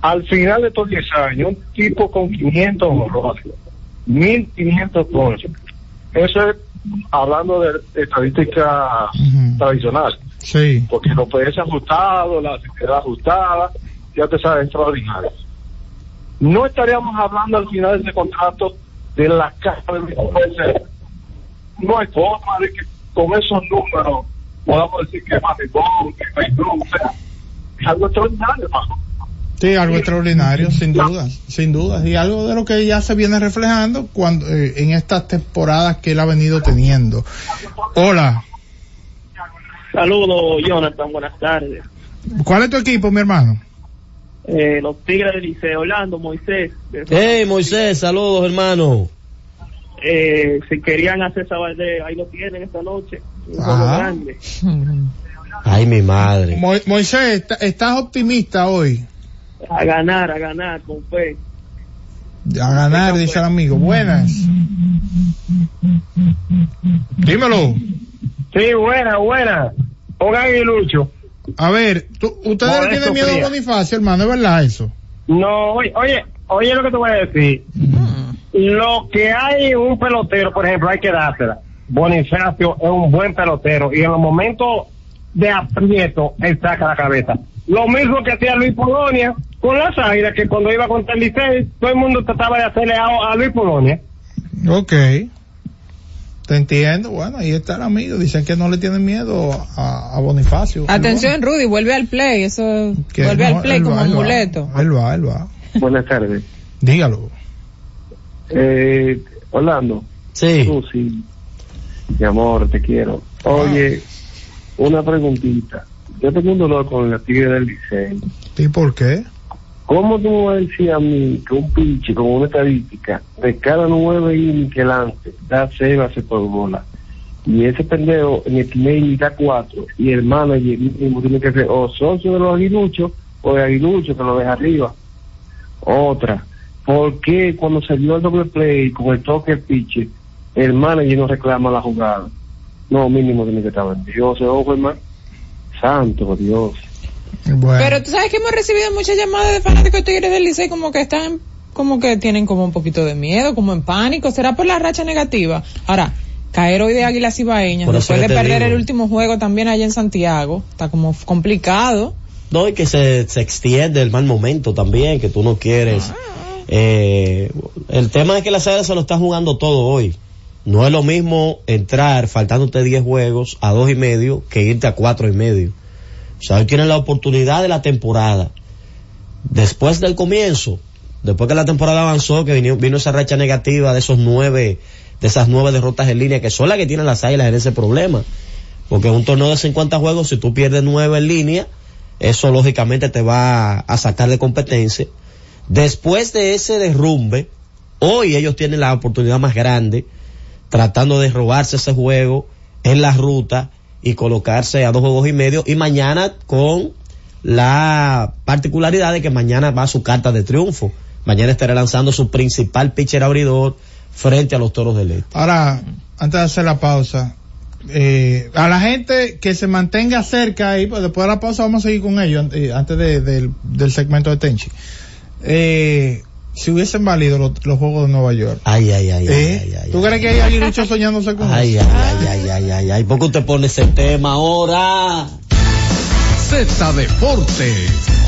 Al final de estos 10 años, un tipo con 500 honrones, 1500 ponches. Eso es hablando de estadística Ujú. tradicional, Sí. porque los PS ajustados, la actividad ajustada, ya te sabes, extraordinario. No estaríamos hablando al final de ese contrato de la caja de puede No hay forma de que con esos números podamos decir que es Manibón, que es Beirut, o sea, es algo extraordinario, hermano. Sí, algo extraordinario, sin duda, sin duda. Y algo de lo que ya se viene reflejando cuando, eh, en estas temporadas que él ha venido teniendo. Hola. Saludos, Jonathan, buenas tardes. ¿Cuál es tu equipo, mi hermano? Eh, los Tigres del Liceo, Orlando, Moisés. Hey, Moisés, saludos, hermano. Eh, si querían hacer esa Valdés, ahí lo tienen esta noche. Un juego Ah. grande. Ay, mi madre. Mo- Moisés, ¿está- ¿estás optimista hoy? A ganar, a ganar, con fe. A ganar, dice el amigo. Buenas. Dímelo. Sí, buena, buena. Pongan y Lucho. A ver, tú- ustedes le Modesto tienen miedo a. Bonifacio, hermano, ¿es verdad eso? No, oye, oye, oye lo que te voy a decir. Lo que hay un pelotero, por ejemplo, hay que dársela. Bonifacio es un buen pelotero y en los momentos de aprieto, él saca la cabeza. Lo mismo que hacía Luis Polonia con las águilas, que cuando iba contra el Licey, todo el mundo trataba de hacerle a, a Luis Polonia. Ok. Te entiendo. Bueno, ahí está el amigo. Dicen que no le tienen miedo a, a Bonifacio. Atención, Rudy, vuelve al play. Eso Que vuelve no, al play como va, amuleto. Él va, él va. Buenas tardes. Dígalo. Eh, Orlando. Sí. Susi, mi amor, te quiero. Oye, una preguntita. Yo tengo un dolor con la tigre del Licey. ¿Y por qué? ¿Cómo tú vas a decir a mí que un pinche con una estadística de cada nueve innings que lance da seis bases por bola? Y ese pendejo en el inning da cuatro y el manager mismo tiene que ser o socio de los aguiluchos o de aguiluchos que lo deja arriba. Otra, ¿por qué cuando dio el doble play con el toque del pitcher, el manager no reclama la jugada? No, mínimo tiene que estar Dios, ojo hermano. Santo Dios. Bueno. Pero tú sabes que hemos recibido muchas llamadas de fanáticos de Tigres del Licey como que están, como que tienen como un poquito de miedo, como en pánico. ¿Será por la racha negativa? Ahora, caer hoy de Águilas Ibaeñas, después de perder digo. el último juego también allá en Santiago, está como complicado. No, y que se, se extiende el mal momento también, que tú no quieres. Eh, el tema es que la Águilas se lo está jugando todo hoy. No es lo mismo entrar faltándote 10 juegos a dos y medio que irte a cuatro y medio. Hoy tienen la oportunidad de la temporada. Después del comienzo, después que la temporada avanzó, que vino, vino esa racha negativa de esos nueve, de esas nueve derrotas en línea, que son las que tienen las águilas en ese problema. Porque un torneo de 50 juegos, si tú pierdes nueve en línea, eso lógicamente te va a sacar de competencia. Después de ese derrumbe, hoy ellos tienen la oportunidad más grande, tratando de robarse ese juego en la ruta y colocarse a dos juegos y medio, y mañana con la particularidad de que mañana va su carta de triunfo. Mañana estará lanzando su principal pitcher abridor frente a los toros del este. Ahora, antes de hacer la pausa, eh, a la gente que se mantenga cerca ahí, pues después de la pausa vamos a seguir con ellos, eh, antes de- del- del segmento de Tenchi. Eh, si hubiesen valido los, los Juegos de Nueva York. Ay, ay, ay, ¿eh? ay, ay, ¿Tú crees que hay aguilucho soñándose con Ay, eso? ay, ay, ay, ay, ay, ¿por qué usted pone ese tema ahora? Z Deportes.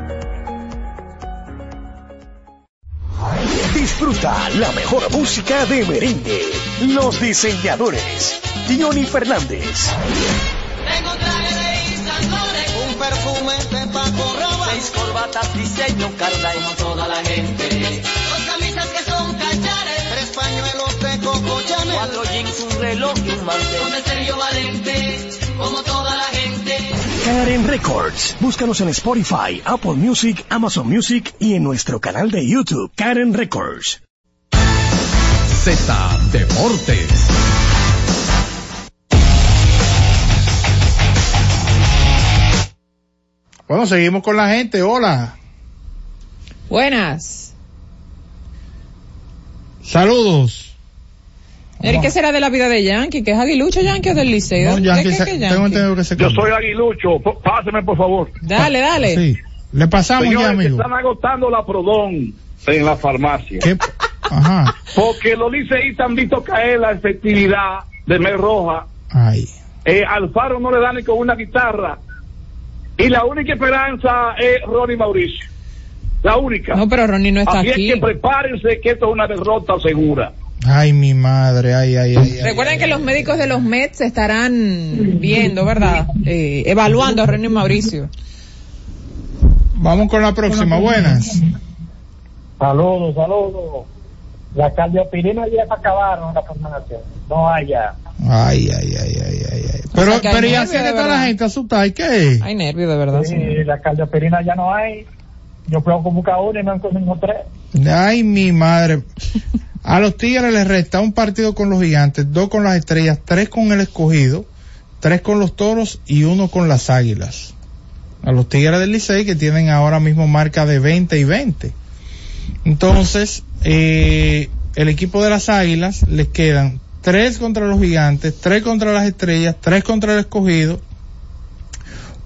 Disfruta la mejor música de merengue. Los diseñadores. Johnny Fernández. Tengo traje de Yves Saint Laurent, un perfume de Paco Rabanne, seis corbatas diseño Carla y no toda la gente. Dos camisas que son cachares, tres pañuelos de Coco Chanel, cuatro jeans, un reloj y un mantel. Con el Sergio Valente, como toda la gente. Karen Records. Búscanos en Spotify, Apple Music, Amazon Music y en nuestro canal de YouTube, Karen Records. Z Deportes. Bueno, seguimos con la gente. Hola. Buenas. Saludos. Eric, ¿qué será de la vida de Yankee? ¿Que es aguilucho Yankee o del Liceo? No, ¿Qué- Yankee qué- se- qué tengo Yankee? entendido que se Yo soy aguilucho, páseme por favor. Dale, dale. Sí. Le pasamos Señores, ya, amigo. están agotando la Prodón en la farmacia. ¿Qué? Ajá. Porque los liceístas han visto caer la efectividad de Mel Roja. Ay. Eh, Alfaro no le da ni con una guitarra. Y la única esperanza es Ronnie Mauricio. La única. No, pero Ronnie no está Así aquí. es que prepárense que esto es una derrota segura. Ay, mi madre. Ay, ay, ay. ay. Recuerden que los médicos de los Mets estarán viendo, ¿verdad? Eh, evaluando a René Mauricio. Vamos con la próxima. Buenas. Saludos, saludos. La cardiopirina ya se acabaron la farmacia. No hay ya. Ay, ay, ay, ay, ay, ay. Pero, sea, pero y nervio, así que de está la gente asustada. ¿Y qué? Hay nervios, de verdad. Sí, la cardiopirina ya no hay. Yo puedo buscar una y no encuentro tres. Ay, mi madre. A los Tigres les resta un partido con los Gigantes, dos con las Estrellas, tres con el Escogido, tres con los Toros y uno con las Águilas. A los Tigres del Licey que tienen ahora mismo marca de 20 y 20. Entonces, eh, el equipo de las Águilas les quedan tres contra los Gigantes, tres contra las Estrellas, tres contra el Escogido,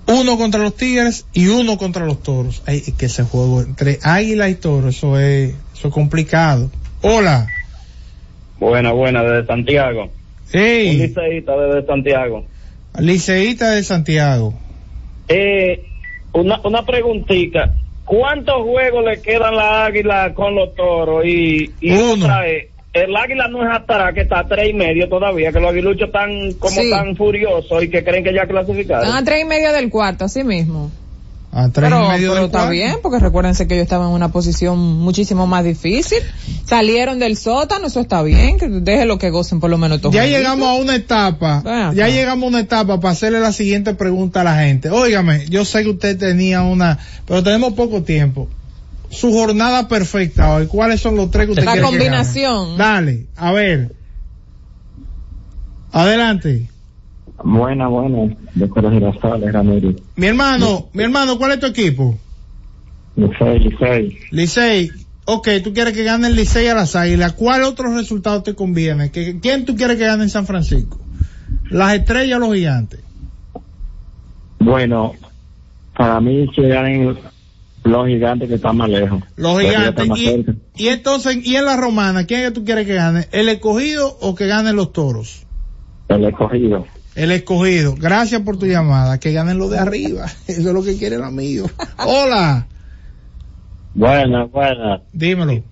uno contra los Tigres y uno contra los Toros. Ay, que ese juego entre Águila y Toros, eso es, eso es complicado. Hola. Buena, buena, desde Santiago. Un Hey, liceísta desde Santiago. liceísta de Santiago. Eh, una, una preguntita. ¿Cuántos juegos le quedan la águila con los toros? Y, y Uno. el águila no es hasta que está a tres y medio todavía, que los aguiluchos están como Sí. tan furiosos y que creen que ya clasificaron. Están a tres y medio del cuarto, así mismo. A tres Pero, y medio pero del está bien, porque recuérdense que ellos estaban en una posición muchísimo más difícil. Salieron del sótano, eso está bien, que déjenlo que gocen por lo menos Ya llegamos a una etapa, ya llegamos a una etapa para hacerle la siguiente pregunta a la gente. Óigame, yo sé que usted tenía una, pero tenemos poco tiempo. Su jornada perfecta hoy, ¿cuáles son los tres que usted La quiere que gane? combinación. Dale, a ver. Adelante. Buena, buena. De Girasales, Ramírez. Mi hermano, mi hermano, ¿cuál es tu equipo? Licey, Licey. Licey. Ok, tú quieres que gane el Licey a las Águilas. ¿Cuál otro resultado te conviene? ¿Qué- ¿Quién tú quieres que gane en San Francisco? ¿Las estrellas o los gigantes? Bueno, para mí que ganen los gigantes que están más lejos. Los gigantes. más Y, y entonces, ¿y en la romana? ¿Quién es que tú quieres que gane? ¿El escogido o que ganen los toros? El escogido. El escogido. Gracias por tu llamada. Que ganen los de arriba. *laughs* Eso es lo que quiere el amigo. Hola. Buena, buena. Dímelo.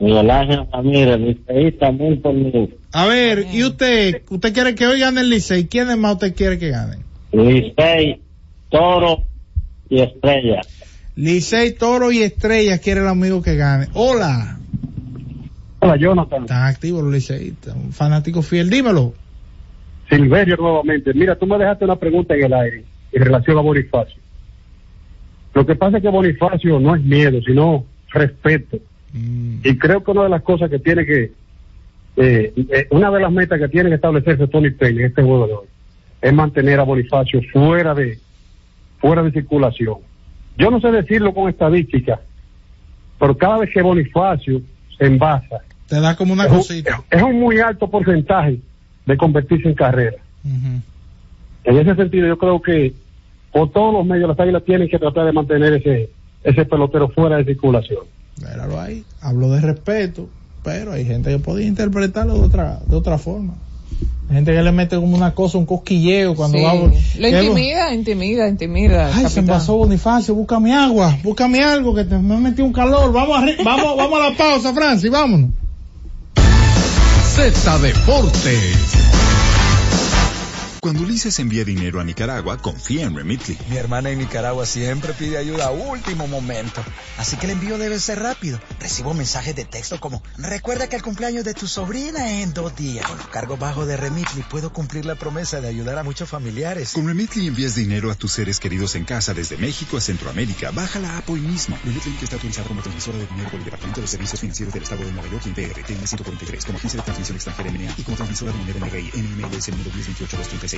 Miguel Ángel Ramírez, liceísta muy por mí. A ver, ¿y usted? ¿Usted quiere que hoy gane el Licey? ¿Quiénes más usted quiere que ganen? Licey, Toro y Estrella. Licey, Toro y Estrellas quiere el amigo que gane. Hola. Hola, Jonathan. Están activos los liceístas. Un fanático fiel. Dímelo. Silverio nuevamente. Mira, tú me dejaste una pregunta en el aire en relación a Bonifacio. Lo que pasa es que Bonifacio no es miedo, sino respeto. Y creo que una de las cosas que tiene que, eh, eh, una de las metas que tiene que establecerse Tony Peña en este juego de hoy es mantener a Bonifacio fuera de, fuera de circulación. Yo no sé decirlo con estadística, pero cada vez que Bonifacio se envasa, Te da como una es un- cosita. es un muy alto porcentaje de convertirse en carrera. En ese sentido, yo creo que por todos los medios las águilas tienen que tratar de mantener ese, ese pelotero fuera de circulación. Míralo ahí. Hablo de respeto, pero hay gente que podía interpretarlo de otra, de otra forma. Hay gente que le mete como una cosa, un cosquilleo cuando Sí. va. Lo intimida, intimida, intimida. Ay, se capitán. envasó Bonifacio, búscame agua, búscame algo que te, me metí un calor. Vamos, arri- vamos, vamos a la pausa, Francis, vámonos. Z Deportes. Cuando Ulises envía dinero a Nicaragua, confía en Remitly. Mi hermana en Nicaragua siempre pide ayuda a último momento. Así que el envío debe ser rápido. Recibo mensajes de texto como, recuerda que el cumpleaños de tu sobrina es en dos días. Con los cargos bajos de Remitly puedo cumplir la promesa de ayudar a muchos familiares. Con Remitly envías dinero a tus seres queridos en casa desde México a Centroamérica. Baja la app hoy mismo. Remitly que está autorizado como transmisora de dinero por el Departamento de Servicios Financieros del Estado de Nueva York y PR, TN 143, como agencia de transmisión extranjera MNA y como transmisora de dinero NRI, NMLS número 1028-236.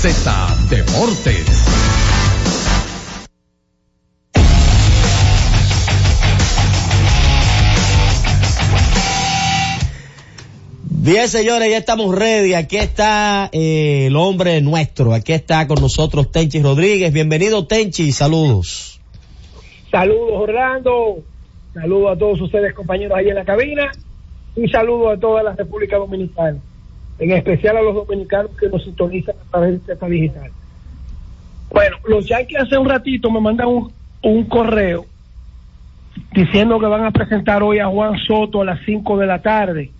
Z Deportes. Bien, señores, ya estamos ready. Aquí está eh, el hombre nuestro. Aquí está con nosotros Tenchi Rodríguez. Bienvenido, Tenchi. Saludos. Saludos, Orlando. Saludos a todos ustedes, compañeros, ahí en la cabina. Y saludos a toda la República Dominicana. En especial a los dominicanos que nos sintonizan a través de esta digital. Bueno, los Yankees hace un ratito me mandan un, un correo diciendo que van a presentar hoy a Juan Soto a las 5 de la tarde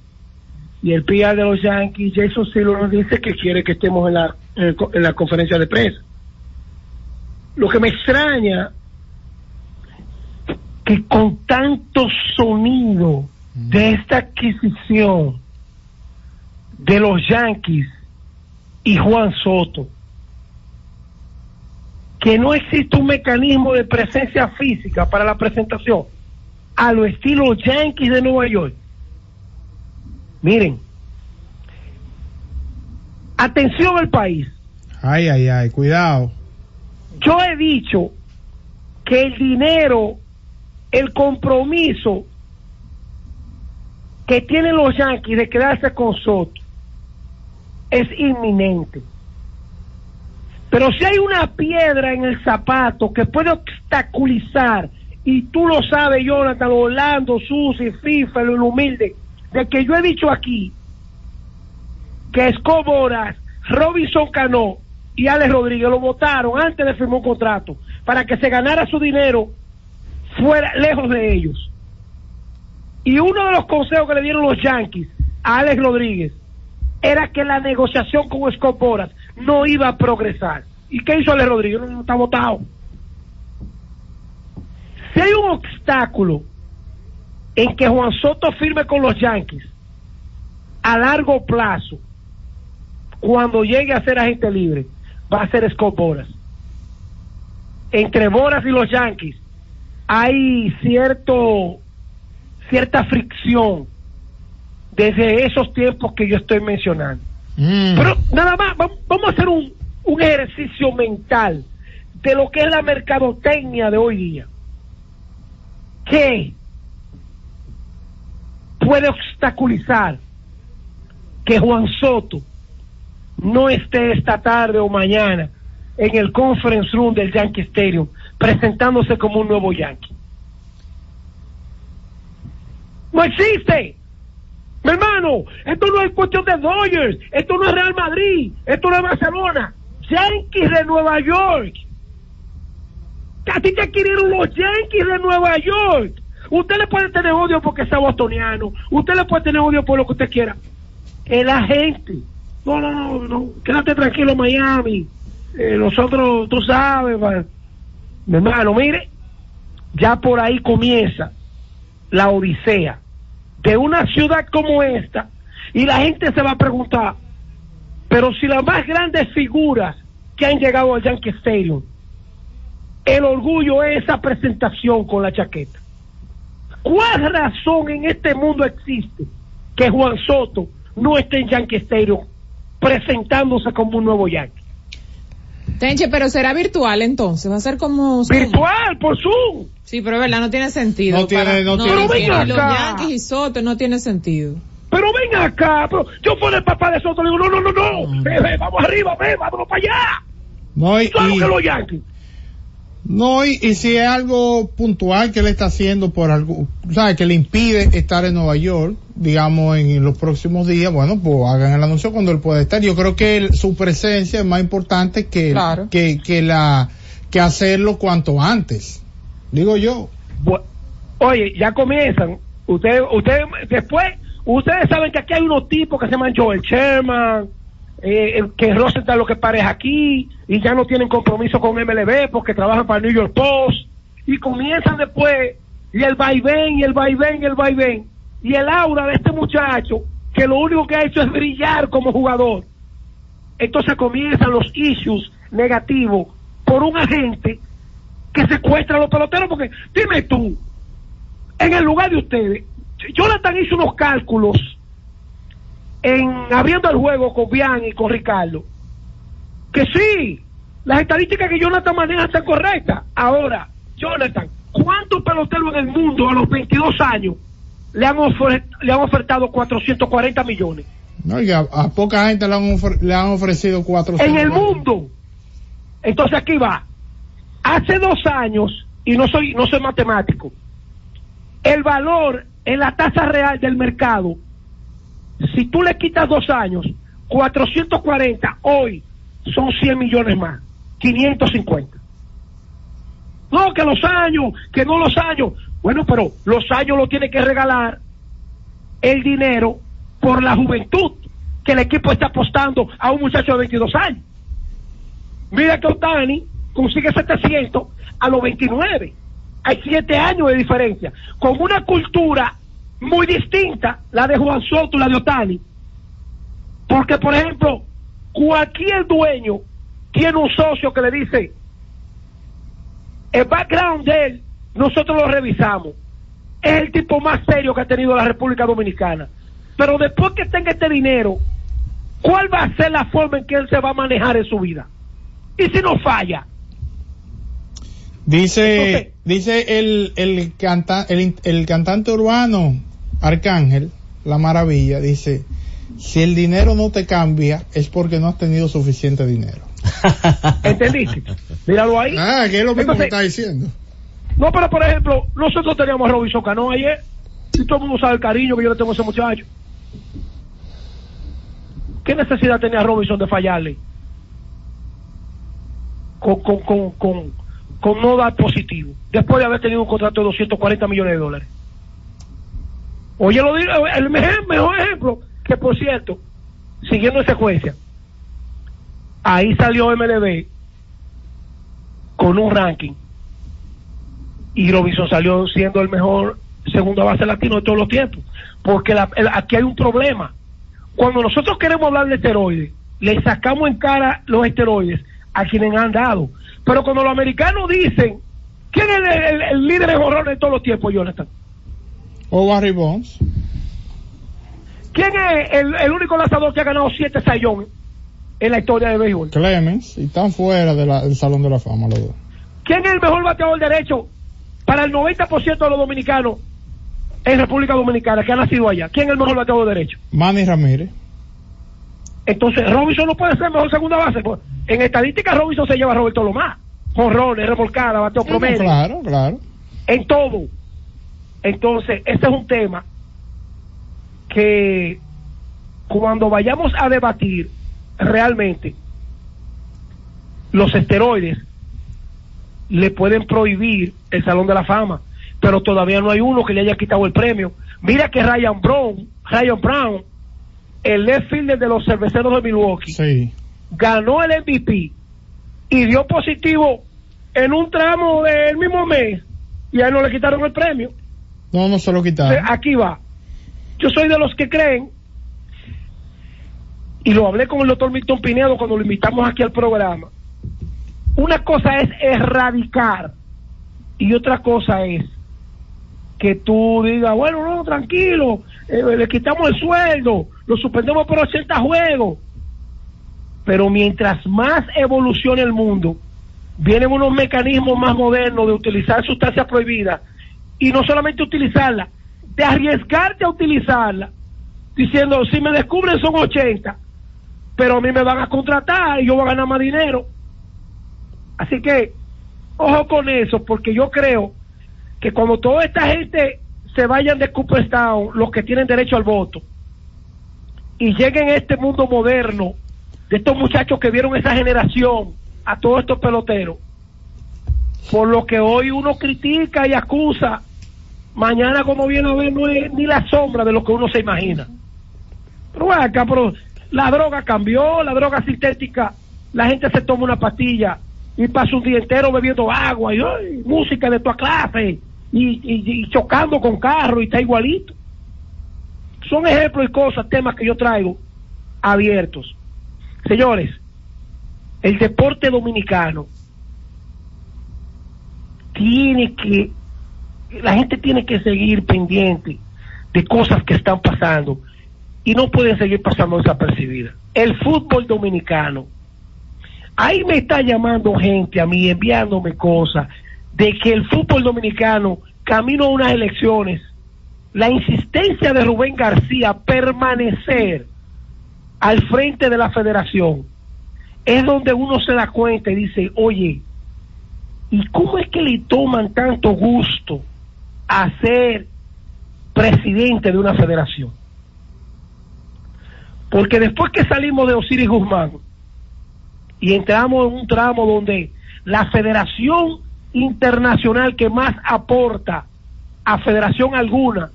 y el PR de los Yankees, Jason Silo nos dice que quiere que estemos en la, en, el co- en la conferencia de prensa. Lo que me extraña que con tanto sonido de esta adquisición de los Yankees y Juan Soto, que no existe un mecanismo de presencia física para la presentación a lo estilo Yankees de Nueva York. Miren, atención al país. Ay, ay, ay, cuidado. Yo he dicho que el dinero, el compromiso que tienen los Yankees de quedarse con Soto es inminente. Pero si hay una piedra en el zapato que puede obstaculizar, y tú lo sabes, Jonathan, Orlando, Susi, FIFA, el humilde, de que yo he dicho aquí que Escoboras, Robinson Cano y Alex Rodríguez lo votaron antes de firmar un contrato para que se ganara su dinero fuera lejos de ellos. Y uno de los consejos que le dieron los Yankees a Alex Rodríguez era que la negociación con Escoboras no iba a progresar. ¿Y qué hizo Alex Rodríguez? No, está votado. Si hay un obstáculo en que Juan Soto firme con los Yankees a largo plazo, cuando llegue a ser agente libre, va a ser Scott Boras. Entre Boras y los Yankees hay cierto cierta fricción desde esos tiempos que yo estoy mencionando. Pero nada más, vam- vamos a hacer un, un ejercicio mental de lo que es la mercadotecnia de hoy día. ¿Qué puede obstaculizar que Juan Soto no esté esta tarde o mañana en el conference room del Yankee Stadium presentándose como un nuevo Yankee? No existe. Mi hermano, esto no es cuestión de Dodgers, esto no es Real Madrid, esto no es Barcelona, Yankees de Nueva York. A ti te adquirieron los Yankees de Nueva York. Usted le puede tener odio porque sea bostoniano, usted le puede tener odio por lo que usted quiera. El agente. No, no, no, no. quédate tranquilo Miami. Eh, nosotros, tú sabes, mi hermano, mire, ya por ahí comienza la odisea de una ciudad como esta y la gente se va a preguntar, pero si las más grandes figuras que han llegado al Yankee Stadium, el orgullo es esa presentación con la chaqueta. ¿Cuál razón en este mundo existe que Juan Soto no esté en Yankee Stadium presentándose como un nuevo Yankee? Tenche, pero será virtual entonces, va a ser como Zoom. virtual por Zoom. Sí, pero es verdad, no tiene sentido. No tiene- no tiene y sentido. Los Yankees y Soto no tiene sentido. Pero ven acá, pero yo fui el papá de Soto, le digo, no, no, no, no, ve, vamos arriba, ve, vámonos para allá. No, y, Claro y- que los Yankees. No, y, y si es algo puntual que él está haciendo por algo, ¿sabes? Que le impide estar en Nueva York, digamos, en los próximos días, bueno, pues hagan el anuncio cuando él pueda estar. Yo creo que su presencia es más importante que, Claro. que, que la, que hacerlo cuanto antes. Digo yo. Oye, ya comienzan. Ustedes, ustedes, después, ustedes saben que aquí hay unos tipos que se llaman Joel Sherman, eh, que Rosenthal lo que pare es aquí y ya no tienen compromiso con MLB porque trabajan para New York Post y comienzan después y el vaivén y el vaivén y el vaivén y el aura de este muchacho que lo único que ha hecho es brillar como jugador. Entonces comienzan los issues negativos por un agente que secuestra a los peloteros porque dime tú, en el lugar de ustedes, Jonathan hizo unos cálculos en abriendo el juego con Bian y con Ricardo. Que sí, las estadísticas que Jonathan maneja están correctas. Ahora, Jonathan, ¿cuántos peloteros en el mundo a los 22 años le han, le han ofertado 440 millones? No, y a, a poca gente le han, le han ofrecido cuatro En el mundo. Entonces aquí va. Hace dos años, y no soy, no soy matemático, el valor en la tasa real del mercado, si tú le quitas dos años, 440, hoy son 100 millones más, 550. No, que los años, que no los años. Bueno, pero los años lo tiene que regalar el dinero por la juventud que el equipo está apostando a un muchacho de 22 años. Mira que Otani consigue 700 a los 29. Hay 7 años de diferencia. Con una cultura muy distinta, la de Juan Soto y la de Otani. Porque, por ejemplo, cualquier dueño tiene un socio que le dice, el background de él, nosotros lo revisamos. Es el tipo más serio que ha tenido la República Dominicana. Pero después que tenga este dinero, ¿cuál va a ser la forma en que él se va a manejar en su vida? Y si no falla, Dice, dice el, el, canta, el, el cantante urbano Arcángel, La Maravilla, dice, si el dinero no te cambia es porque no has tenido suficiente dinero. *laughs* ¿entendiste? Míralo ahí. Ah, que es lo mismo que Entonces, está diciendo. No, pero por ejemplo, nosotros teníamos a Robinson Cano ayer y todo el mundo sabe el cariño que yo le tengo a ese muchacho. ¿Qué necesidad tenía Robinson de fallarle? Con, con, con, con, con no dar positivo, después de haber tenido un contrato de 240 millones de dólares. Oye, lo digo, el mejor ejemplo, que por cierto, siguiendo en secuencia, ahí salió MLB con un ranking y Robinson salió siendo el mejor segunda base latino de todos los tiempos. Porque aquí hay un problema. Cuando nosotros queremos hablar de esteroides, le sacamos en cara los esteroides a quienes han dado. Pero cuando los americanos dicen, ¿quién es el líder de horror de todos los tiempos, Jonathan? O Barry Bonds. ¿Quién es el, el único lanzador que ha ganado siete sayón en la historia de béisbol? Clemens, y están fuera de la- del Salón de la Fama los dos. ¿Quién es el mejor bateador derecho para el 90% de los dominicanos en República Dominicana que ha nacido allá? ¿Quién es el mejor bateador derecho? Manny Ramírez. Entonces, Robinson no puede ser mejor segunda base. pues, En estadística, Robinson se lleva a Roberto Lomás. Jonrones, revolcada, bateo no, promedio. claro, claro. En todo. Entonces, ese es un tema que cuando vayamos a debatir realmente los esteroides le pueden prohibir el Salón de la Fama, pero todavía no hay uno que le haya quitado el premio. Mira que Ryan Brown, Ryan Brown, el left fielder de los cerveceros de Milwaukee, Sí. ganó el MVP y dio positivo en un tramo del mismo mes y a él no le quitaron el premio. No, no se lo quitaron. aquí va. Yo soy de los que creen, y lo hablé con el doctor Milton Pinedo cuando lo invitamos aquí al programa. Una cosa es erradicar y otra cosa es que tú digas, bueno, no, tranquilo, eh, le quitamos el sueldo, lo suspendemos por 80 juegos. Pero mientras más evolucione el mundo, vienen unos mecanismos más modernos de utilizar sustancias prohibidas y no solamente utilizarla, de arriesgarte a utilizarla, diciendo, si me descubren son 80, pero a mí me van a contratar y yo voy a ganar más dinero. Así que, ojo con eso, porque yo creo que cuando toda esta gente se vayan de Cooperstown, los que tienen derecho al voto, y lleguen a este mundo moderno, de estos muchachos que vieron esa generación, a todos estos peloteros, por lo que hoy uno critica y acusa, mañana como viene a ver no es ni la sombra de lo que uno se imagina. Pero acá, pero la droga cambió, la droga sintética, la gente se toma una pastilla y pasa un día entero bebiendo agua y música de toda clase y, y- y chocando con carro y está igualito. Son ejemplos y cosas, temas que yo traigo abiertos. Señores, el deporte dominicano tiene que, la gente tiene que seguir pendiente de cosas que están pasando y no pueden seguir pasando desapercibidas. El fútbol dominicano, ahí me está llamando gente a mí, enviándome cosas de que el fútbol dominicano, camino a unas elecciones, la insistencia de Rubén García permanecer al frente de la federación, es donde uno se da cuenta y dice, oye, ¿y cómo es que le toman tanto gusto a ser presidente de una federación? Porque después que salimos de Osiris Guzmán y entramos en un tramo donde la federación internacional que más aporta a federación alguna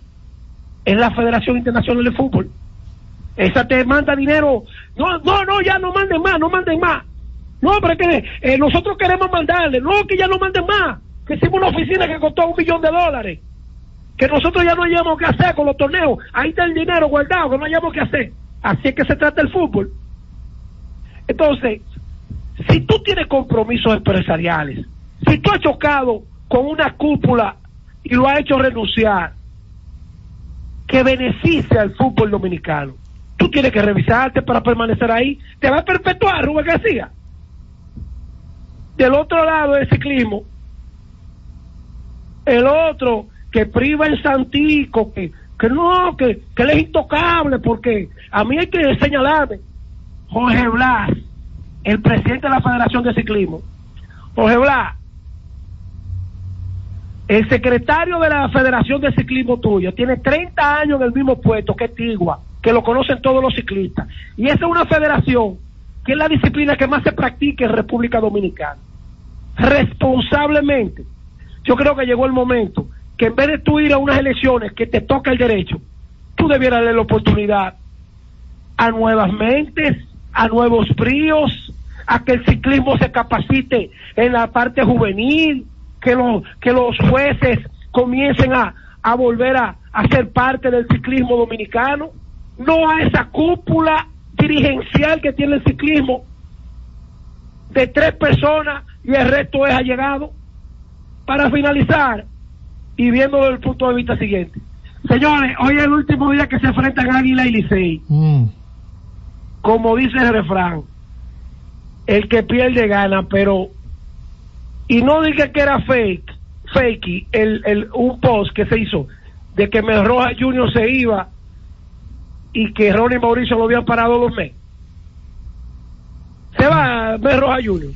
es la Federación Internacional de Fútbol. Esa te manda dinero. No, no, no, ya no manden más, no manden más. No, pero es que eh, nosotros queremos mandarle. No, que ya no manden más. Que hicimos una oficina que costó un millón de dólares. Que nosotros ya no hayamos que hacer con los torneos. Ahí está el dinero guardado, que no hayamos que hacer. Así es que se trata el fútbol. Entonces, si tú tienes compromisos empresariales, si tú has chocado con una cúpula y lo has hecho renunciar, que beneficia al fútbol dominicano, tú tienes que revisarte para permanecer ahí. Te va a perpetuar Rubén García. Del otro lado del ciclismo, el otro que priva en Santico, que, que no, que, que él es intocable, porque a mí hay que señalarme. Jorge Blas, el presidente de la Federación de Ciclismo. Jorge Blas, el secretario de la Federación de Ciclismo tuyo tiene 30 años en el mismo puesto que Tigua, que lo conocen todos los ciclistas. Y esa es una federación que es la disciplina que más se practica en República Dominicana. Responsablemente, yo creo que llegó el momento que en vez de tú ir a unas elecciones que te toca el derecho, tú debieras darle la oportunidad a nuevas mentes, a nuevos bríos, a que el ciclismo se capacite en la parte juvenil, que, lo- que los jueces comiencen a, a volver a, a ser parte del ciclismo dominicano, no a esa cúpula dirigencial que tiene el ciclismo de tres personas y el resto es allegado. Para finalizar, y viendo desde el punto de vista siguiente, señores, hoy es el último día que se enfrentan Águila y Licey. Como dice el refrán, el que pierde gana, pero y no diga que era fake, fakey, el, el, un post que se hizo de que Mel Rojas Junior se iba y que Ronnie Mauricio lo habían parado los meses. Se va Mel Rojas Junior.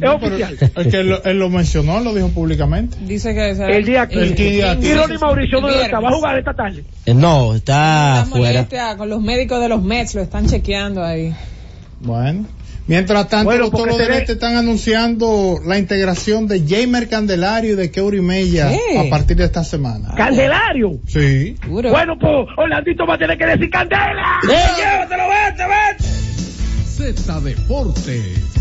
Es oficial. Es que él, lo- él lo mencionó, lo dijo públicamente. Dice que será El día El día Y Ronnie Mauricio no está, va a jugar esta tarde. Eh, No, está fuera. molestia con los médicos de los Mets, lo están chequeando ahí. Bueno. Mientras tanto, Bueno, los toros del ve- este están anunciando la integración de Jamer Candelario y de Keuri Mella ¿Qué? a partir de esta semana. Candelario. Sí. Seguro. Bueno, pues Orlandito va a tener que decir Candela. Llévatelo, vete, vete. Z Deportes.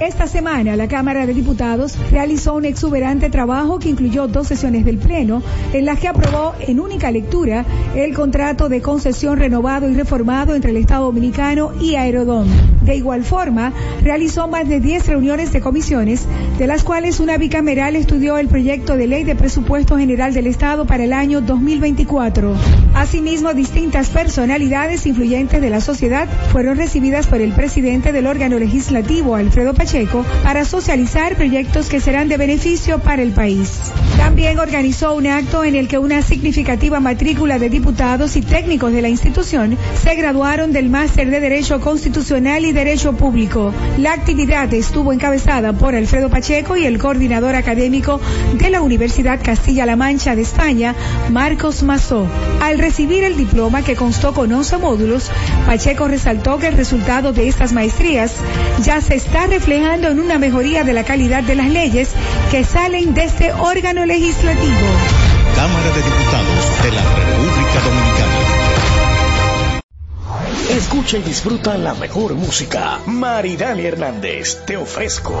Esta semana la Cámara de Diputados realizó un exuberante trabajo que incluyó dos sesiones del Pleno en las que aprobó en única lectura el contrato de concesión renovado y reformado entre el Estado Dominicano y Aerodón. De igual forma, realizó más de 10 reuniones de comisiones, de las cuales una bicameral estudió el proyecto de ley de presupuesto general del Estado para el año 2024. Asimismo, distintas personalidades influyentes de la sociedad fueron recibidas por el presidente del órgano legislativo, Alfredo Pacheco, para socializar proyectos que serán de beneficio para el país. También organizó un acto en el que una significativa matrícula de diputados y técnicos de la institución se graduaron del máster de Derecho Constitucional y Derecho Público. La actividad estuvo encabezada por Alfredo Pacheco y el coordinador académico de la Universidad Castilla-La Mancha de España, Marcos Mazó. Al recibir el diploma que constó con 11 módulos, Pacheco resaltó que el resultado de estas maestrías ya se está reflejando en una mejoría de la calidad de las leyes que salen de este órgano legislativo. Cámara de Diputados de la República Dominicana. Escucha y disfruta la mejor música. Maridani Hernández, te ofrezco.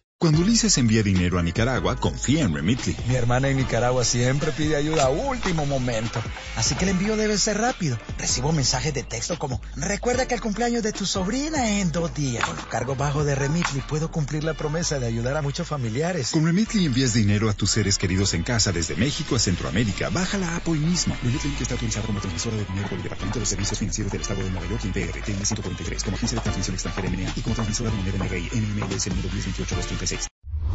Cuando Ulises envía dinero a Nicaragua, confía en Remitly. Mi hermana en Nicaragua siempre pide ayuda a último momento. Así que el envío debe ser rápido. Recibo mensajes de texto como, recuerda que el cumpleaños de tu sobrina es en dos días. Con los cargos bajos de Remitly puedo cumplir la promesa de ayudar a muchos familiares. Con Remitly envías dinero a tus seres queridos en casa desde México a Centroamérica. Baja la app hoy mismo. Remitly está autorizado como transmisora de dinero por el Departamento de Servicios Financieros del Estado de Nueva York PRT 143 como agencia de transmisión extranjera MNA y como transmisora de moneda NRI NMLS número 1028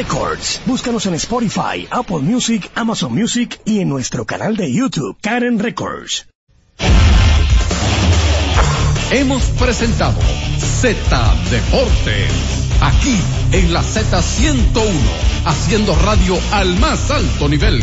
Records. Búscanos en Spotify, Apple Music, Amazon Music y en nuestro canal de YouTube, Karen Records. Hemos presentado Z Deportes. Aquí en la Z101, haciendo radio al más alto nivel.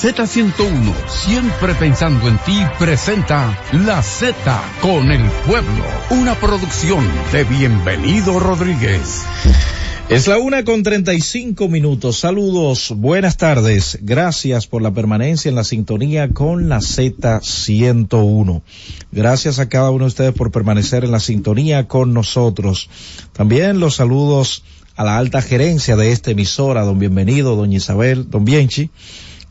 Z101, siempre pensando en ti, presenta La Z con el pueblo, una producción de Bienvenido Rodríguez. Es la una con treinta y cinco minutos. Saludos, buenas tardes. Gracias por la permanencia en la sintonía con la Z101. Gracias a cada uno de ustedes por permanecer en la sintonía con nosotros. También los saludos a la alta gerencia de esta emisora, don Bienvenido, doña Isabel, don Bienchi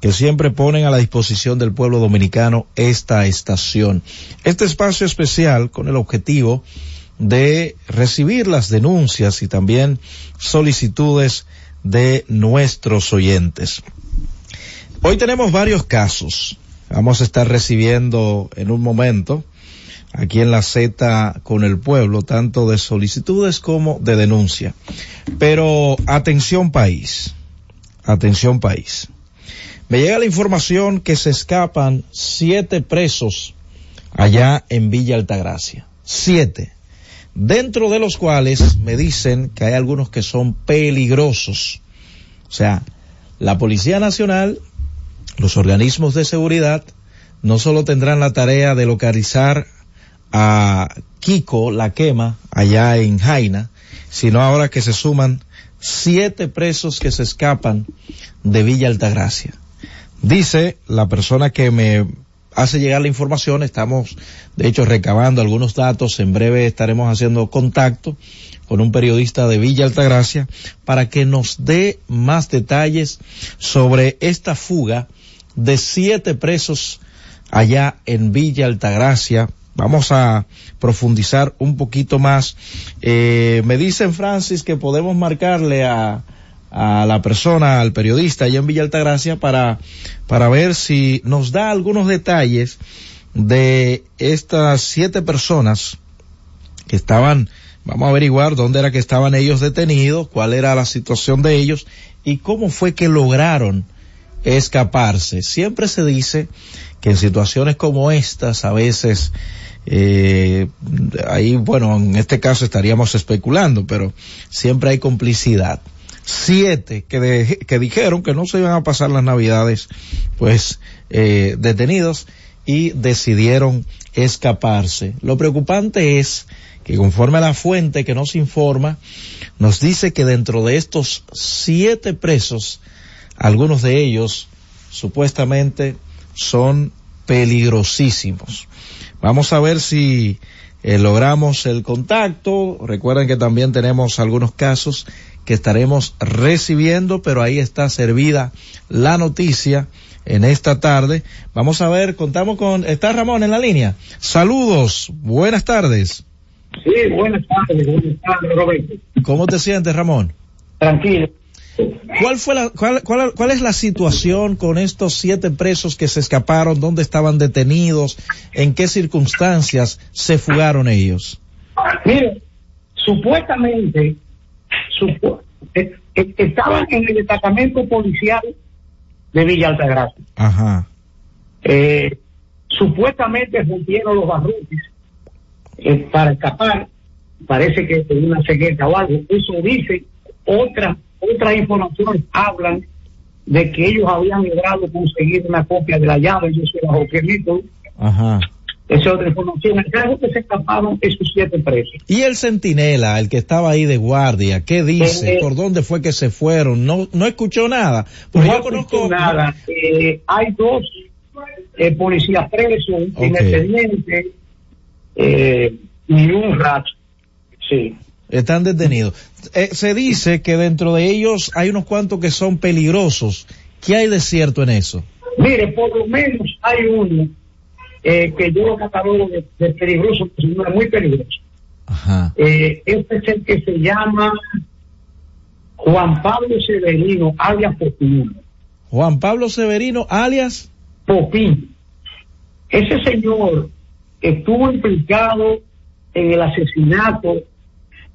que siempre ponen a la disposición del pueblo dominicano esta estación. Este espacio especial con el objetivo de recibir las denuncias y también solicitudes de nuestros oyentes. Hoy tenemos varios casos. Vamos a estar recibiendo en un momento aquí en la Z con el pueblo, tanto de solicitudes como de denuncia. Pero atención país, atención país. Me llega la información que se escapan siete presos allá en Villa Altagracia. Siete. Dentro de los cuales me dicen que hay algunos que son peligrosos. O sea, la Policía Nacional, los organismos de seguridad, no solo tendrán la tarea de localizar a Kiko la quema allá en Jaina, sino ahora que se suman siete presos que se escapan de Villa Altagracia. Dice la persona que me hace llegar la información, estamos de hecho recabando algunos datos, en breve estaremos haciendo contacto con un periodista de Villa Altagracia para que nos dé más detalles sobre esta fuga de siete presos allá en Villa Altagracia. Vamos a profundizar un poquito más. Eh, me dicen Francis que podemos marcarle a, a la persona, al periodista allá en Villa Altagracia para, para ver si nos da algunos detalles de estas siete personas que estaban, vamos a averiguar dónde era que estaban ellos detenidos, cuál era la situación de ellos y cómo fue que lograron escaparse. Siempre se dice que en situaciones como estas a veces eh, ahí, bueno, en este caso estaríamos especulando, pero siempre hay complicidad siete que, que dijeron que no se iban a pasar las navidades pues eh, detenidos y decidieron escaparse. Lo preocupante es que conforme a la fuente que nos informa, nos dice que dentro de estos siete presos algunos de ellos supuestamente son peligrosísimos. Vamos a ver si eh, logramos el contacto. Recuerden que también tenemos algunos casos que estaremos recibiendo, pero ahí está servida la noticia en esta tarde. Vamos a ver, contamos con, está Ramón en la línea. Saludos, buenas tardes. Sí, buenas tardes, buenas tardes, Roberto. ¿Cómo te sientes, Ramón? Tranquilo. ¿Cuál fue la, cuál, cuál, cuál es la situación con estos siete presos que se escaparon? ¿Dónde estaban detenidos? ¿En qué circunstancias se fugaron ellos? Mire, supuestamente supu- estaban en el destacamento policial de Villa Altagracia. Ajá. Eh, supuestamente rompieron los barrotes eh, para escapar. Parece que una cegueta o algo. Eso dice. Otras otras informaciones hablan de que ellos habían logrado conseguir una copia de la llave. Yo las objeto. Ajá. Esa es otra información. Es que se escaparon esos siete presos. Y el centinela, el que estaba ahí de guardia, ¿qué dice? Eh, ¿Por dónde fue que se fueron? No, no escuchó nada. No yo conozco nada. Eh, hay dos eh, policías presos, un primer Ok. teniente eh, y un rato. Sí. Están detenidos. Se dice que dentro de ellos hay unos cuantos que son peligrosos. ¿Qué hay de cierto en eso? Mire, por lo menos hay uno eh, que yo lo catalogo de, de peligroso, porque es muy peligroso. Ajá. Eh, este es el que se llama Juan Pablo Severino, alias Popín. Juan Pablo Severino, alias Popín. Ese señor estuvo implicado en el asesinato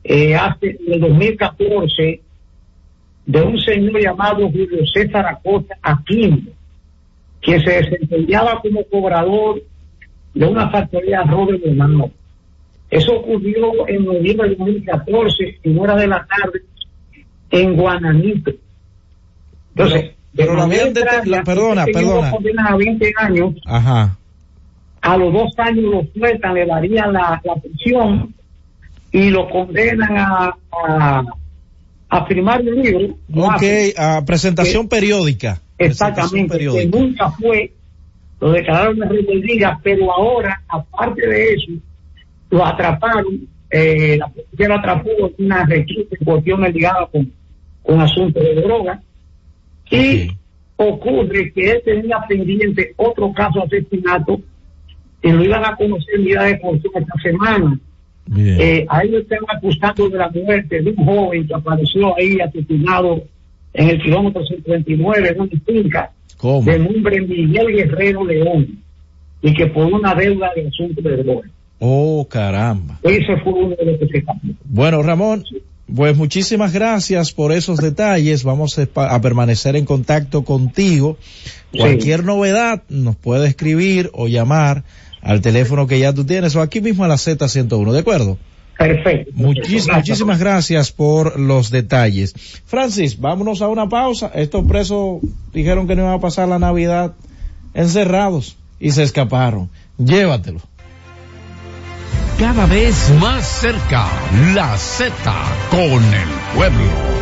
eh, hace en el 2014 de un señor llamado Julio César Acosta Aquino, que se desempeñaba como cobrador de una factoría Robert de Mano. Eso ocurrió en noviembre del 2014, en hora de la tarde, en Guananito. Entonces, pero de deten- la- extraña, perdona, este perdona. a 20 años Ajá. a los dos años lo sueltan, le darían la, la prisión y lo condenan a, a, a firmar un libro. Ok, a presentación periódica. Exactamente, periódica. nunca fue, lo declararon de rebeldía, pero ahora, aparte de eso, lo atraparon, eh, la policía lo atrapó en una requisa en cuestiones ligadas con, con asuntos de droga. Y ocurre que él tenía pendiente otro caso de asesinato y lo iban a conocer en día de porción esta semana. Eh, a están acusando de la muerte de un joven que apareció ahí asesinado en el kilómetro 59 en una finca ¿Cómo? de nombre Miguel Guerrero León y que por una deuda de asunto de droga. Oh, caramba. Ese fue uno de los que se. Bueno, Ramón, pues muchísimas gracias por esos detalles. Vamos a permanecer en contacto contigo. Cualquier novedad nos puede escribir o llamar al teléfono que ya tú tienes o aquí mismo a la Z101, ¿de acuerdo? Perfecto. Muchis- Gracias. muchísimas gracias por los detalles. Francis, vámonos a una pausa. Estos presos dijeron que no iban a pasar la Navidad encerrados y se escaparon. Llévatelo. Cada vez más cerca, la Z con el pueblo.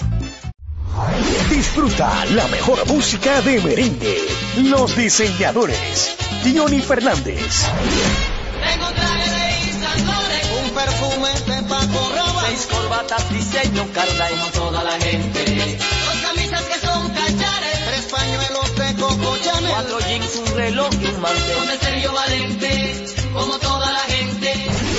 Disfruta la mejor música de merengue. Los diseñadores. Johnny Fernández. Tengo un traje de Isla Flores, un perfume de Paco Rabanne, seis corbatas diseño Carla como toda la gente, dos camisas que son cachares, tres pañuelos de Coco Chanel, cuatro jeans, un reloj y un mantel,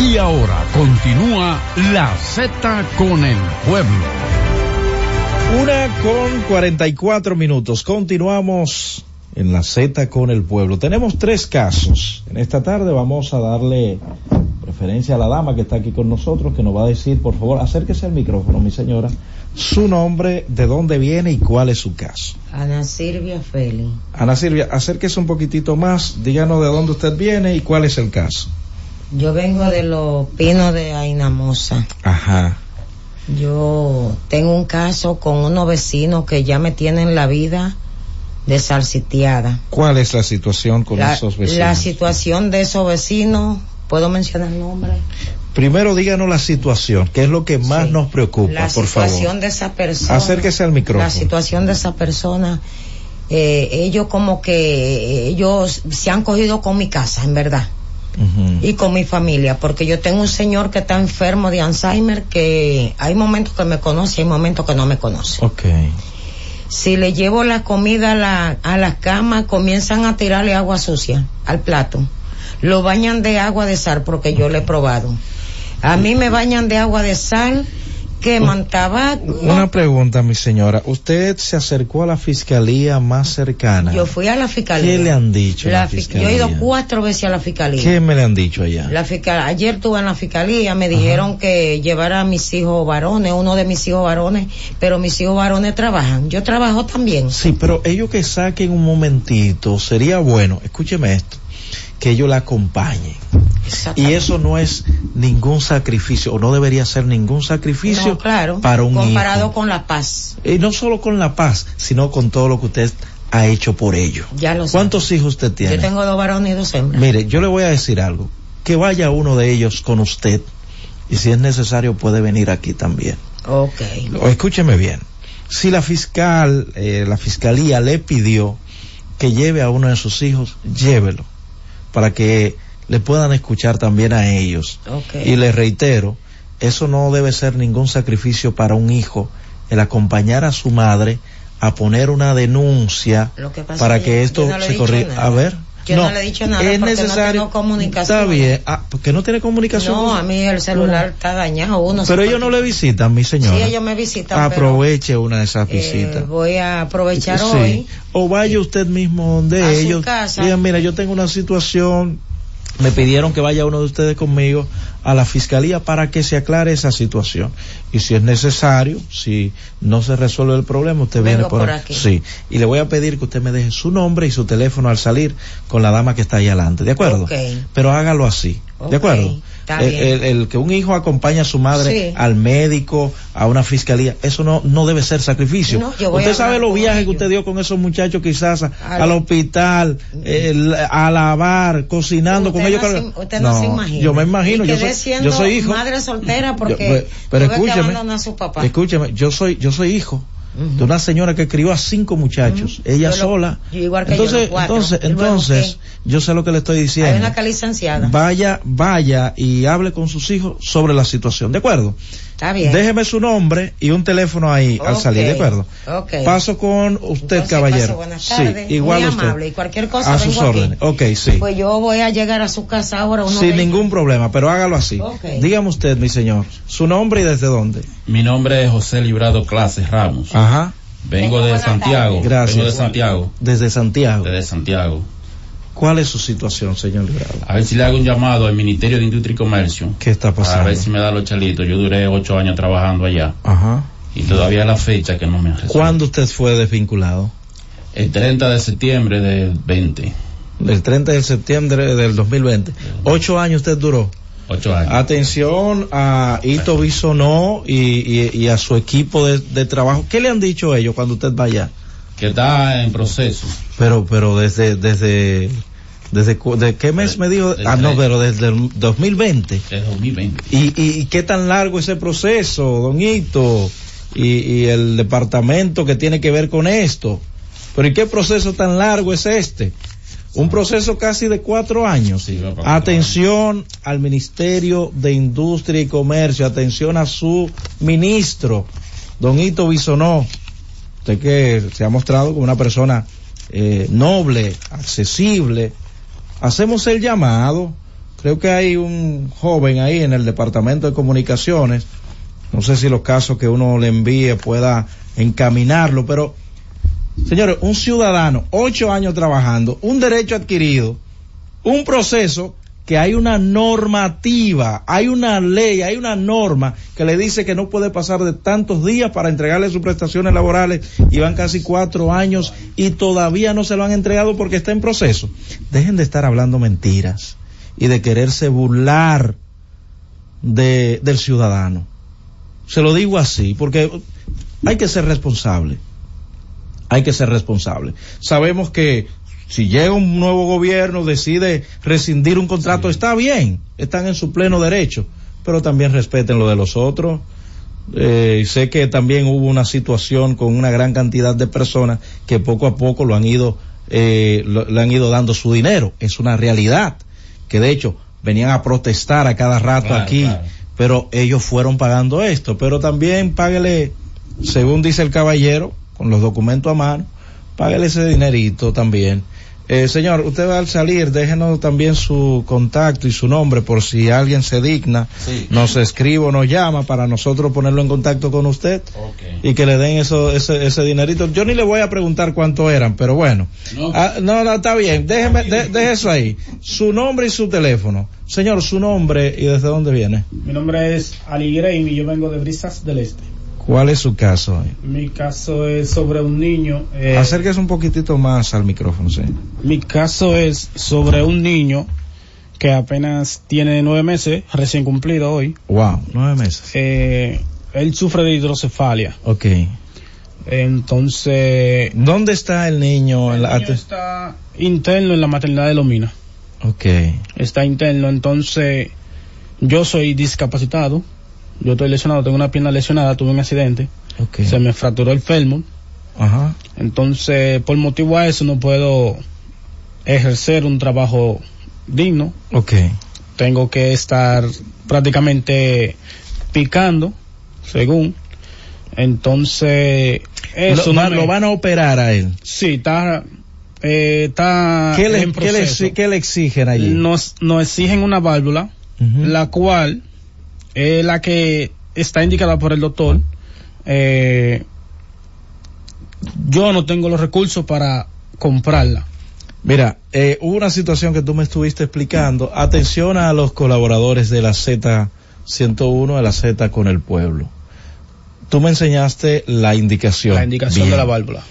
Y ahora continúa la Z con el pueblo. Una con 44 minutos. Continuamos en la Z con el pueblo. Tenemos tres casos. En esta tarde vamos a darle preferencia a la dama que está aquí con nosotros, que nos va a decir, por favor, acérquese al micrófono, mi señora, su nombre, de dónde viene y cuál es su caso. Ana Silvia Félix. Ana Silvia, acérquese un poquitito más, díganos de dónde usted viene y cuál es el caso. Yo vengo de los pinos de Ainamosa. Ajá. Yo tengo un caso con unos vecinos que ya me tienen la vida desalsiteada. ¿Cuál es la situación con La, esos vecinos? la situación de esos vecinos, ¿puedo mencionar el nombre? Primero díganos la situación, que es lo que más nos preocupa, La por favor. situación de esa persona. Acérquese al micrófono. La situación de esa persona. eh, ellos como que ellos se han cogido con mi casa, en verdad. Y con mi familia, porque yo tengo un señor que está enfermo de Alzheimer que hay momentos que me conoce y hay momentos que no me conoce. Si le llevo la comida a la, a la cama, comienzan a tirarle agua sucia al plato. Lo bañan de agua de sal porque yo le he probado. A mí me bañan de agua de sal, queman tabaco. Una pregunta, mi señora. ¿Usted se acercó a la fiscalía más cercana? Yo fui a la fiscalía. ¿Qué le han dicho la La fi- fiscalía? yo he ido cuatro veces a la fiscalía. ¿Qué me le han dicho allá? La fiscal, ayer estuve en la fiscalía, me dijeron que llevara a mis hijos varones, uno de mis hijos varones, pero mis hijos varones trabajan. Yo trabajo también. Sí, pero ellos que saquen un momentito, sería bueno, escúcheme esto, que ellos la acompañen. Y eso no es ningún sacrificio, o no debería ser ningún sacrificio No, claro, para un comparado hijo. con la paz. Y no solo con la paz, sino con todo lo que usted ha hecho por ellos. Ya lo sé. ¿Cuántos hijos usted tiene? Yo tengo dos varones y dos hembras. Mire, yo le voy a decir algo. Que vaya uno de ellos con usted y si es necesario puede venir aquí también. Ok. O escúcheme bien. Si la fiscal, eh, la fiscalía le pidió que lleve a uno de sus hijos, llévelo para que le puedan escuchar también a ellos. Y les reitero, eso no debe ser ningún sacrificio para un hijo, el acompañar a su madre a poner una denuncia que para que esto no se corrija. A ver. Yo no, le he dicho nada es porque necesario. no tengo comunicación. Está bien. Ah, porque no tiene comunicación. No, a mí el celular está dañado. Uno Pero ellos no le visitan, mi señora. Sí, ellos me visitan, pero, Aproveche una de esas eh, visitas. voy a aprovechar Sí. hoy. O vaya usted mismo donde A su ellos. casa. Digan, mira, yo tengo una situación. Me pidieron que vaya uno de ustedes conmigo a la fiscalía para que se aclare esa situación. Y si es necesario, si no se resuelve el problema, usted Vengo viene por, por aquí. Sí. Y le voy a pedir que usted me deje su nombre y su teléfono al salir con la dama que está ahí adelante. ¿De acuerdo? Ok. Pero hágalo así. ¿De acuerdo? El, bien. el- el que un hijo acompañe a su madre Sí. al médico, a una fiscalía, eso no, no debe ser sacrificio. No, usted sabe los viajes que usted dio con esos muchachos quizás a- Al- al hospital, el- a lavar, cocinando con Usted ellos. no cargando- se- usted no se imagina. Yo me imagino, yo soy, siendo yo soy hijo. madre soltera porque Yo- pero- escúcheme, a su papá. Escúcheme, yo soy, yo soy hijo de una señora que crió a cinco muchachos, ella Yo lo- sola. yo igual que yo, entonces, cuatro. entonces, entonces, yo sé lo que le estoy diciendo. Hay una. Vaya, vaya y hable con sus hijos sobre la situación, ¿de acuerdo? Está bien. Déjeme su nombre y un teléfono ahí al salir, ¿de acuerdo? Paso con usted, Entonces, caballero. pase buenas tardes, sí, igual muy usted. amable, y cualquier cosa a sus vengo órdenes. Ok, sí. Pues yo voy a llegar a su casa ahora. Uno Sin ningún problema, pero hágalo así. Ok. Dígame usted, mi señor, su nombre y desde dónde. Mi nombre es José Librado Clases Ramos. Ajá. Vengo de Santiago. Gracias. Vengo de Santiago. Desde Santiago. Desde Santiago. ¿Cuál es su situación, señor Librado? A ver si le hago un llamado al Ministerio de Industria y Comercio. ¿Qué está pasando? A ver si me da los chalitos. Yo duré ocho años trabajando allá. Ajá. Y todavía la fecha que no me han resuelto. ¿Cuándo usted fue desvinculado? El 30 de septiembre del 20. El 30 de septiembre del 2020. Ocho años usted duró. Ocho años. Atención a Ito Bisonó y, y, y a su equipo de, de trabajo. ¿Qué le han dicho ellos cuando usted vaya? Que está en proceso. Pero, pero desde, desde, desde, ¿de qué mes me dijo? Ah, no, pero desde el 2020. Desde 2020. ¿Y, y, y qué tan largo ese proceso, don Hito? Y, y el departamento que tiene que ver con esto. Pero ¿y qué proceso tan largo es este? Un proceso casi de cuatro años. Atención al Ministerio de Industria y Comercio, atención a su ministro, don Hito Bisonó, usted que se ha mostrado como una persona eh, noble, accesible. Hacemos el llamado, creo que hay un joven ahí en el Departamento de Comunicaciones, no sé si los casos que uno le envíe pueda encaminarlo, pero señores, un ciudadano, ocho años trabajando, un derecho adquirido, un proceso que hay una normativa, hay una ley, hay una norma que le dice que no puede pasar de tantos días para entregarle sus prestaciones laborales y van casi cuatro años y todavía no se lo han entregado porque está en proceso. Dejen de estar hablando mentiras y de quererse burlar de, del ciudadano. Se lo digo así porque hay que ser responsable. Hay que ser responsable. Sabemos que si llega un nuevo gobierno, decide rescindir un contrato, está bien, están en su pleno derecho, pero también respeten lo de los otros. Eh, sé que también hubo una situación con una gran cantidad de personas que poco a poco lo han ido, eh, lo- le han ido dando su dinero. Es una realidad que de hecho venían a protestar a cada rato Claro, aquí, claro. pero ellos fueron pagando esto. Pero también páguele, según dice el caballero, con los documentos a mano, páguele ese dinerito también. Eh, señor, usted va al salir, déjenos también su contacto y su nombre por si alguien se digna, Sí. nos escribe o nos llama para nosotros ponerlo en contacto con usted y que le den eso, ese, ese dinerito. Yo ni le voy a preguntar cuánto eran, pero bueno. No. Ah, no, no, está bien, déjeme, de- deje eso ahí. Su nombre y su teléfono. Señor, su nombre y desde dónde viene. Mi nombre es Ali Graham y yo vengo de Brisas del Este. ¿Cuál es su caso? Mi caso es sobre un niño. eh, Acérquese un poquitito más al micrófono, sí. Mi caso es sobre un niño que apenas tiene nueve meses, recién cumplido hoy. Wow, nueve meses. Eh, él sufre de hidrocefalia. Ok. Entonces. ¿Dónde está el niño? El niño está interno en la maternidad de Lomina. Ok. Está interno, entonces yo soy discapacitado. Yo estoy lesionado, tengo una pierna lesionada, tuve un accidente. Se me fracturó el fémur. Ajá. Entonces, por motivo a eso no puedo ejercer un trabajo digno. Ok. Tengo que estar prácticamente picando, según. Entonces, eso lo, no va- me- lo van a operar a él. Sí, está, eh, está ¿Qué le, en qué le qué exigen allí? Nos, nos exigen una válvula, la cual es la que está indicada por el doctor. Eh, yo no tengo los recursos para comprarla. Mira, eh, hubo una situación que tú me estuviste explicando. Atención a los colaboradores de la Z101, de la Z con el pueblo. Tú me enseñaste la indicación. La indicación Bien. de la válvula.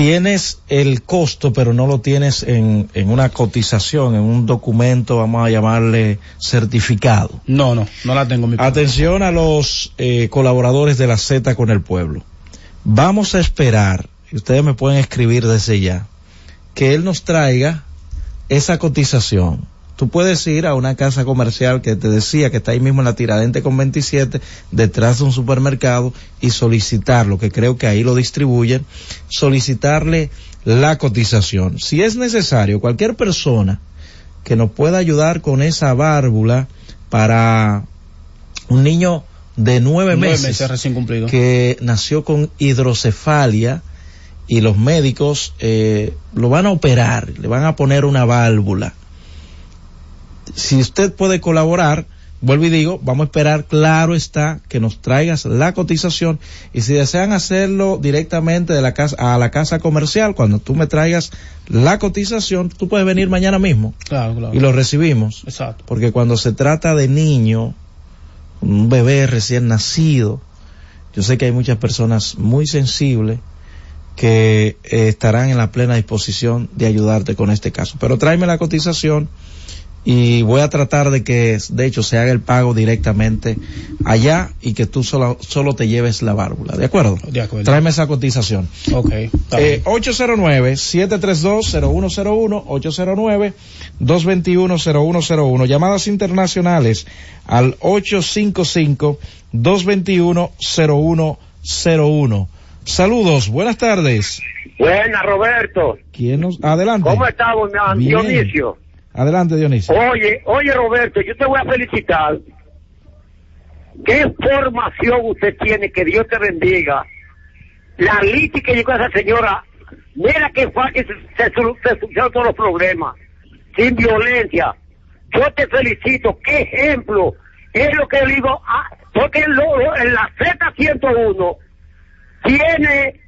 Tienes el costo, pero no lo tienes en, en una cotización, en un documento, vamos a llamarle certificado. No, no, no la tengo. Mi Atención a los eh, colaboradores de la Z con el pueblo. Vamos a esperar, y ustedes me pueden escribir desde ya, que él nos traiga esa cotización. Tú puedes ir a una casa comercial que te decía que está ahí mismo en la Tiradente con 27, detrás de un supermercado, y solicitarlo, que creo que ahí lo distribuyen, solicitarle la cotización. Si es necesario, cualquier persona que nos pueda ayudar con esa válvula para un niño de nueve, Nueve meses, meses recién cumplido. que nació con hidrocefalia y los médicos eh, lo van a operar, le van a poner una válvula. Si usted puede colaborar, vuelvo y digo, vamos a esperar, claro está, que nos traigas la cotización y si desean hacerlo directamente de la casa a la casa comercial, cuando tú me traigas la cotización, tú puedes venir mañana mismo Claro, claro. y lo recibimos. Exacto. Porque cuando se trata de niño, un bebé recién nacido, yo sé que hay muchas personas muy sensibles que eh, estarán en la plena disposición de ayudarte con este caso. Pero tráeme la cotización y voy a tratar de que, de hecho, se haga el pago directamente allá y que tú solo, solo te lleves la válvula. ¿De acuerdo? De acuerdo. Tráeme esa cotización. Ok. Eh, bien. 809-732-0101, 809-221-0101. Llamadas internacionales al 855-221-0101. Saludos, buenas tardes. Buena, Roberto. ¿Quién nos... Adelante. ¿Cómo estamos. Dionisio? Adelante, Dionisio. Oye, oye, Roberto, yo te voy a felicitar. ¿Qué formación usted tiene? Que Dios te bendiga. La lista que llegó a esa señora, mira que fácil se, se, solu- se solucionaron todos los problemas, sin violencia. Yo te felicito, qué ejemplo. Es lo que digo, ah, porque en, lo- en la Z101 tiene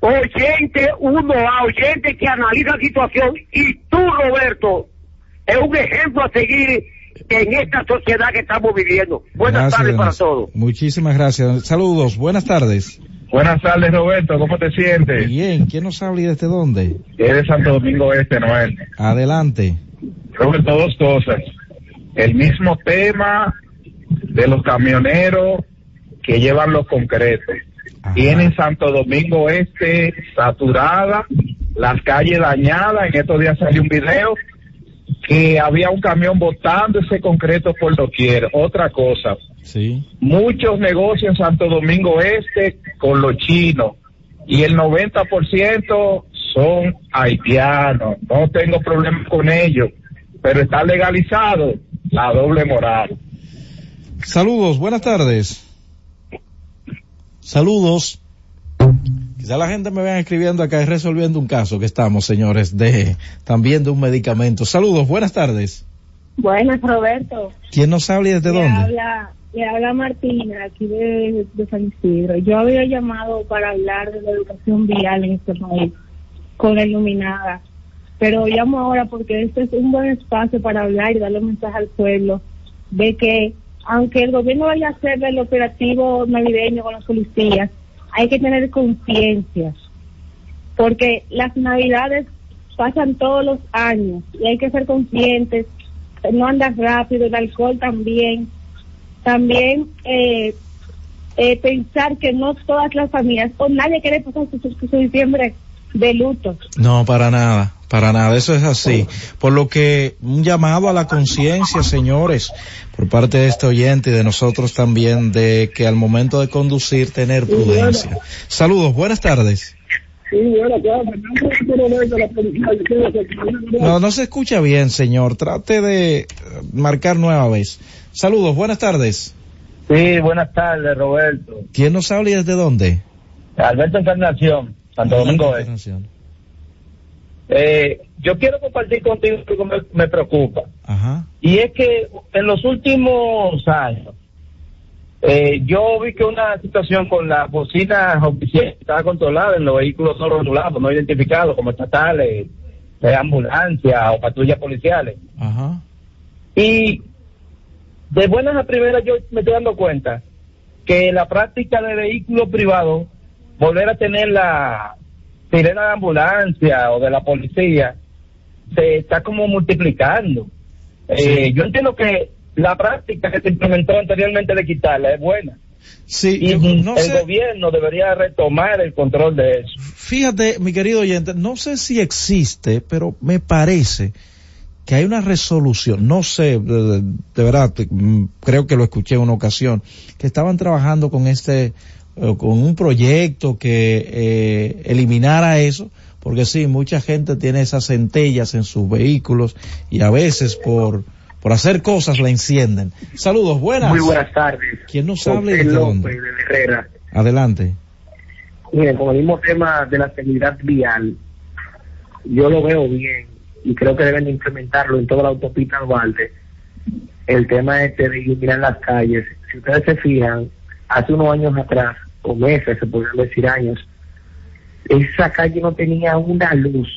oyente, uno a oyente que analiza la situación y tú, Roberto, es un ejemplo a seguir en esta sociedad que estamos viviendo. Buenas Gracias, tardes para todos. Muchísimas gracias. Saludos, buenas tardes. Buenas tardes, Roberto. ¿Cómo te sientes? Bien, ¿quién nos habla y desde dónde? Es de Santo Domingo Este, Noel. Adelante. Roberto, dos cosas. El mismo tema de los camioneros que llevan los concretos. Tienen Santo Domingo Este saturada, las calles dañadas. En estos días salió un video que había un camión botando ese concreto por doquier. Otra cosa, Sí. muchos negocios en Santo Domingo Este con los chinos y el 90% son haitianos. No tengo problema con ellos, pero está legalizado la doble moral. Saludos, buenas tardes. Saludos. Quizá la gente me vea escribiendo acá y resolviendo un caso que estamos, señores, de también de un medicamento. Saludos, buenas tardes. Buenas, Roberto. ¿Quién nos habla y desde le dónde? Habla, le habla Martina, aquí de, de San Isidro. Yo había llamado para hablar de la educación vial en este país, con la iluminada. Pero llamo ahora porque este es un buen espacio para hablar y darle un mensaje al pueblo de que, aunque el gobierno vaya a hacer el operativo navideño con los policías, hay que tener conciencia. Porque las navidades pasan todos los años y hay que ser conscientes no andar rápido, el alcohol también. También eh, eh, pensar que no todas las familias, o nadie quiere pasar su, su- su diciembre de luto. No, para nada, para nada, eso es así. Por lo que un llamado a la conciencia, señores, por parte de este oyente y de nosotros también, de que al momento de conducir tener prudencia. Saludos, buenas tardes. No, no se escucha bien, señor. Trate de eh, marcar nueva vez. Saludos, buenas tardes. Sí, buenas tardes, Roberto. ¿Quién nos habla y desde dónde? Alberto Encarnación, Santo Domingo Este. Encarnación. Eh, yo quiero compartir contigo algo que me, me preocupa. Ajá. Y es que en los últimos años, eh, yo vi que una situación con las bocinas oficiales estaba controlada en los vehículos no rotulados, no identificados como estatales, de ambulancia o patrullas policiales. Ajá. Y de buenas a primeras yo me estoy dando cuenta que la práctica de vehículos privados, volver a tener la sirena de ambulancia o de la policía, se está como multiplicando. Eh, yo entiendo que la práctica que se implementó anteriormente de quitarla es buena. Sí, y yo no el sé- gobierno debería retomar el control de eso. Fíjate, mi querido oyente, no sé si existe, pero me parece que hay una resolución, no sé, de, de verdad, te- mm, creo que lo escuché en una ocasión, que estaban trabajando con este, con un proyecto que eh, eliminara eso, porque sí, mucha gente tiene esas centellas en sus vehículos y a veces por, por hacer cosas la encienden. Saludos, buenas. Muy buenas tardes. ¿Quién nos habla y dónde? de Herrera. Adelante. Miren, con el mismo tema de la seguridad vial, yo lo veo bien y creo que deben de implementarlo en toda la autopista Duarte. el tema este de iluminar las calles. Si ustedes se fijan, hace unos años atrás, o meses, se podrían decir años, esa calle no tenía una luz.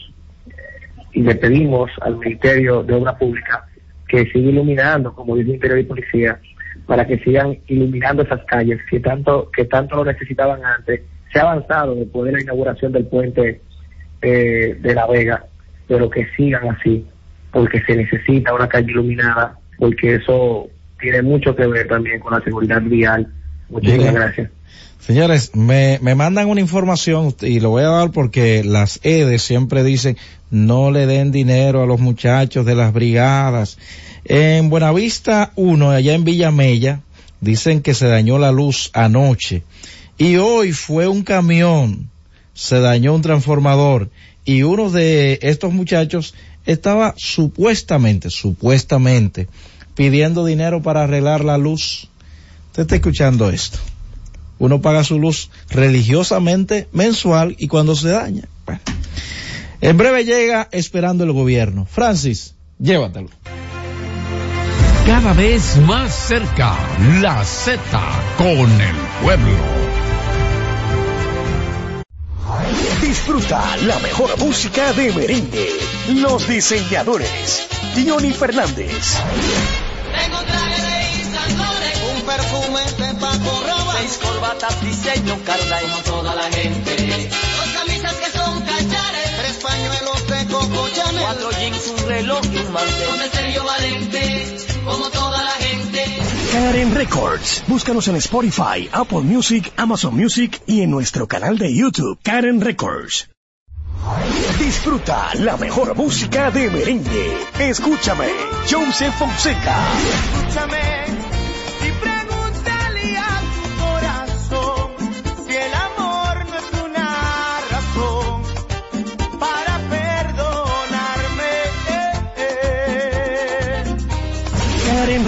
Y le pedimos al Ministerio de Obra Pública que siga iluminando, como dice el Interior y Policía, para que sigan iluminando esas calles que tanto, que tanto lo necesitaban antes. Se ha avanzado después de la inauguración del puente eh, de La Vega, pero que sigan así, porque se necesita una calle iluminada, porque eso tiene mucho que ver también con la seguridad vial. Muchísimas Bien. gracias. Señores, me, me mandan una información y lo voy a dar porque las EDES siempre dicen no le den dinero a los muchachos de las brigadas. En Buenavista 1, allá en Villamella, dicen que se dañó la luz anoche y hoy fue un camión, se dañó un transformador y uno de estos muchachos estaba supuestamente, supuestamente pidiendo dinero para arreglar la luz. Usted está escuchando esto uno paga su luz religiosamente mensual y cuando se daña. Bueno. En breve llega esperando el gobierno. Francis, llévatelo. Cada vez más cerca, la Z con el pueblo. Disfruta la mejor música de merengue. Los diseñadores. Johnny Fernández. Tengo traje de Paco Roba, seis corbatas diseño Carla como toda la gente, dos camisas que son cachares, tres pañuelos de Coco Chanel, cuatro jeans, un reloj y un mantel, con el Sergio Valente, como toda la gente. Karen Records. Búscanos en Spotify, Apple Music, Amazon Music y en nuestro canal de YouTube, Karen Records. Disfruta la mejor música de merengue. Escúchame, Joseph Fonseca. Escúchame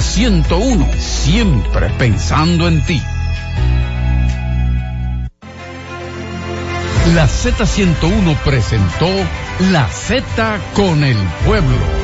Z101, siempre pensando en ti. La Z101 presentó La Z con el pueblo.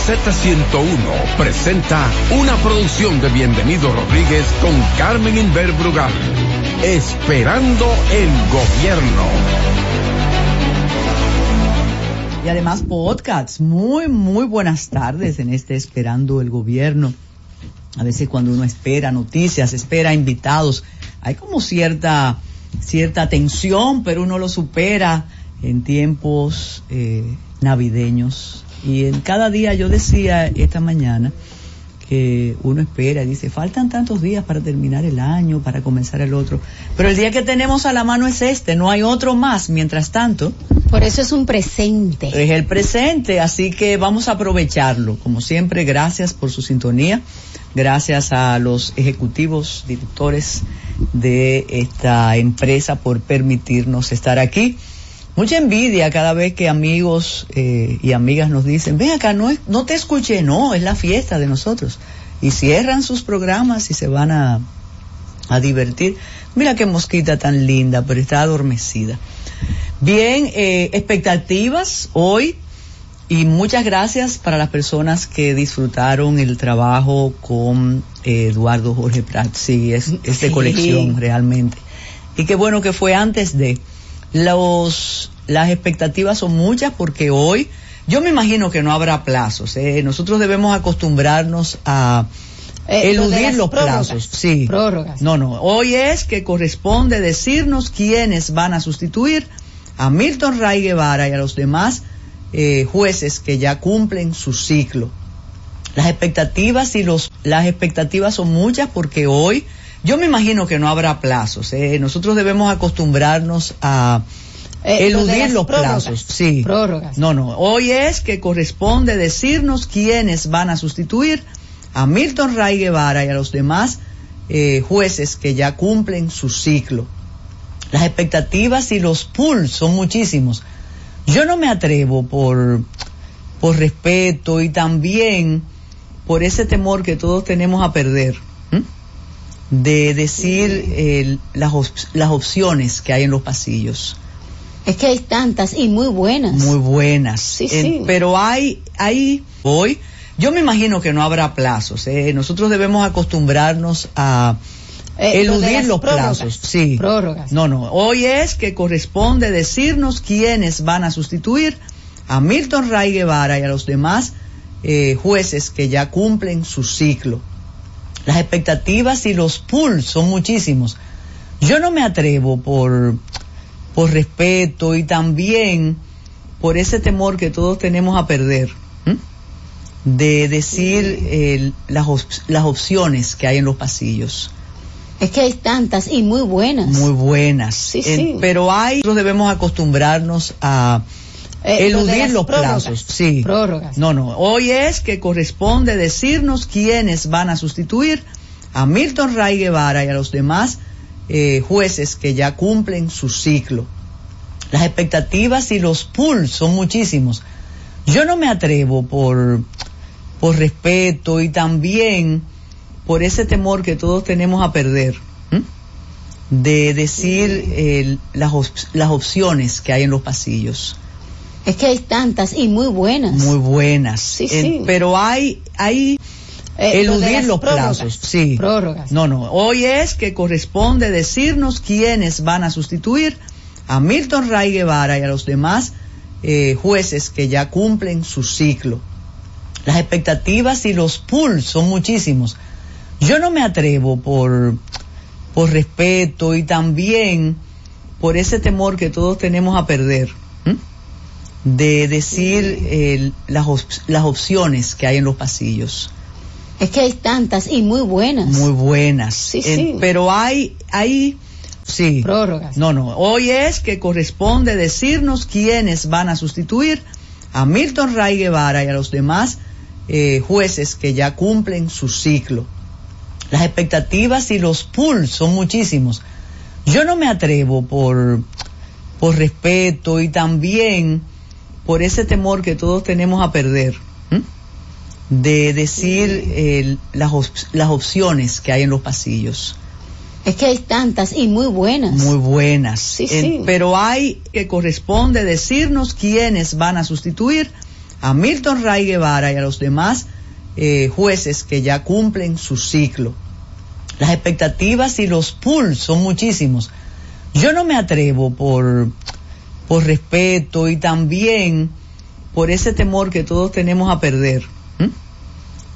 La Z101 presenta una producción de Bienvenido Rodríguez con Carmen Inver Brugal. Esperando el gobierno. Y además podcasts. Muy, muy buenas tardes en este Esperando el Gobierno. A veces cuando uno espera noticias, espera invitados, hay como cierta, cierta tensión, pero uno lo supera en tiempos eh, navideños. Y en cada día yo decía esta mañana que uno espera, dice, faltan tantos días para terminar el año, para comenzar el otro. Pero el día que tenemos a la mano es este, no hay otro más. Mientras tanto, Por eso es un presente. Es el presente, así que vamos a aprovecharlo. Como siempre, gracias por su sintonía. Gracias a los ejecutivos, directores de esta empresa por permitirnos estar aquí. Mucha envidia cada vez que amigos eh, y amigas nos dicen, ven acá, no, es- no te escuché, no, es la fiesta de nosotros. Y cierran sus programas y se van a, a divertir. Mira qué mosquita tan linda, pero está adormecida. Bien, eh, expectativas hoy y muchas gracias para las personas que disfrutaron el trabajo con eh, Eduardo Jorge Prat. Sí, es, es de Sí. colección realmente. Y qué bueno que fue antes de. Los, las expectativas son muchas porque hoy, yo me imagino que no habrá plazos. ¿eh? Nosotros debemos acostumbrarnos a Eh, eludir los prórrogas. plazos. Sí. Prórrogas. No, no. Hoy es que corresponde decirnos quiénes van a sustituir a Milton Ray Guevara y a los demás eh, jueces que ya cumplen su ciclo. Las expectativas y los las expectativas son muchas porque hoy yo me imagino que no habrá plazos. ¿eh? Nosotros debemos acostumbrarnos a Eh, eludir los prórrogas. plazos. Sí. Prórrogas. No, no. Hoy es que corresponde decirnos quiénes van a sustituir a Milton Ray Guevara y a los demás eh, jueces que ya cumplen su ciclo. Las expectativas y los pools son muchísimos. Yo no me atrevo por, por respeto y también por ese temor que todos tenemos a perder. De decir eh, las, op- las opciones que hay en los pasillos. Es que hay tantas y muy buenas. Muy buenas. Sí, Eh, sí. pero hay, hay, hoy, yo me imagino que no habrá plazos. ¿eh? Nosotros debemos acostumbrarnos a Eh, eludir los prórrogas. plazos. Sí. Prórrogas. No, no. Hoy es que corresponde decirnos quiénes van a sustituir a Milton Ray Guevara y a los demás eh, jueces que ya cumplen su ciclo. Las expectativas y los pools son muchísimos. Yo no me atrevo por, por respeto y también por ese temor que todos tenemos a perder, de decir eh, las, op- las opciones que hay en los pasillos. Es que hay tantas y muy buenas. Muy buenas. Sí, Eh, sí. pero hay, nosotros debemos acostumbrarnos a Eh, eludir los prórrogas. plazos. Sí. Prórrogas. No, no. Hoy es que corresponde decirnos quiénes van a sustituir a Milton Ray Guevara y a los demás eh, jueces que ya cumplen su ciclo. Las expectativas y los pools son muchísimos. Yo no me atrevo por, por respeto y también por ese temor que todos tenemos a perder, de decir eh, las, op- las opciones que hay en los pasillos. Es que hay tantas y muy buenas. Muy buenas. Sí, Eh, sí. pero hay, hay Eh, eludir los prórrogas. plazos. Sí. Prórrogas. No, no. Hoy es que corresponde decirnos quiénes van a sustituir a Milton Ray Guevara y a los demás eh, jueces que ya cumplen su ciclo. Las expectativas y los pools son muchísimos. Yo no me atrevo por, por respeto y también por ese temor que todos tenemos a perder. De decir eh, las, op- las opciones que hay en los pasillos. Es que hay tantas y muy buenas. Muy buenas. Sí, Eh, sí. pero hay, hay, sí. Prórrogas. No, no. Hoy es que corresponde decirnos quiénes van a sustituir a Milton Ray Guevara y a los demás eh, jueces que ya cumplen su ciclo. Las expectativas y los pools son muchísimos. Yo no me atrevo por, por respeto y también por ese temor que todos tenemos a perder, de decir eh, las, op- las opciones que hay en los pasillos. Es que hay tantas y muy buenas. Muy buenas. Sí, Eh, sí. pero hay que corresponde decirnos quiénes van a sustituir a Milton Ray Guevara y a los demás eh, jueces que ya cumplen su ciclo. Las expectativas y los pools son muchísimos. Yo no me atrevo por, por respeto y también por ese temor que todos tenemos a perder,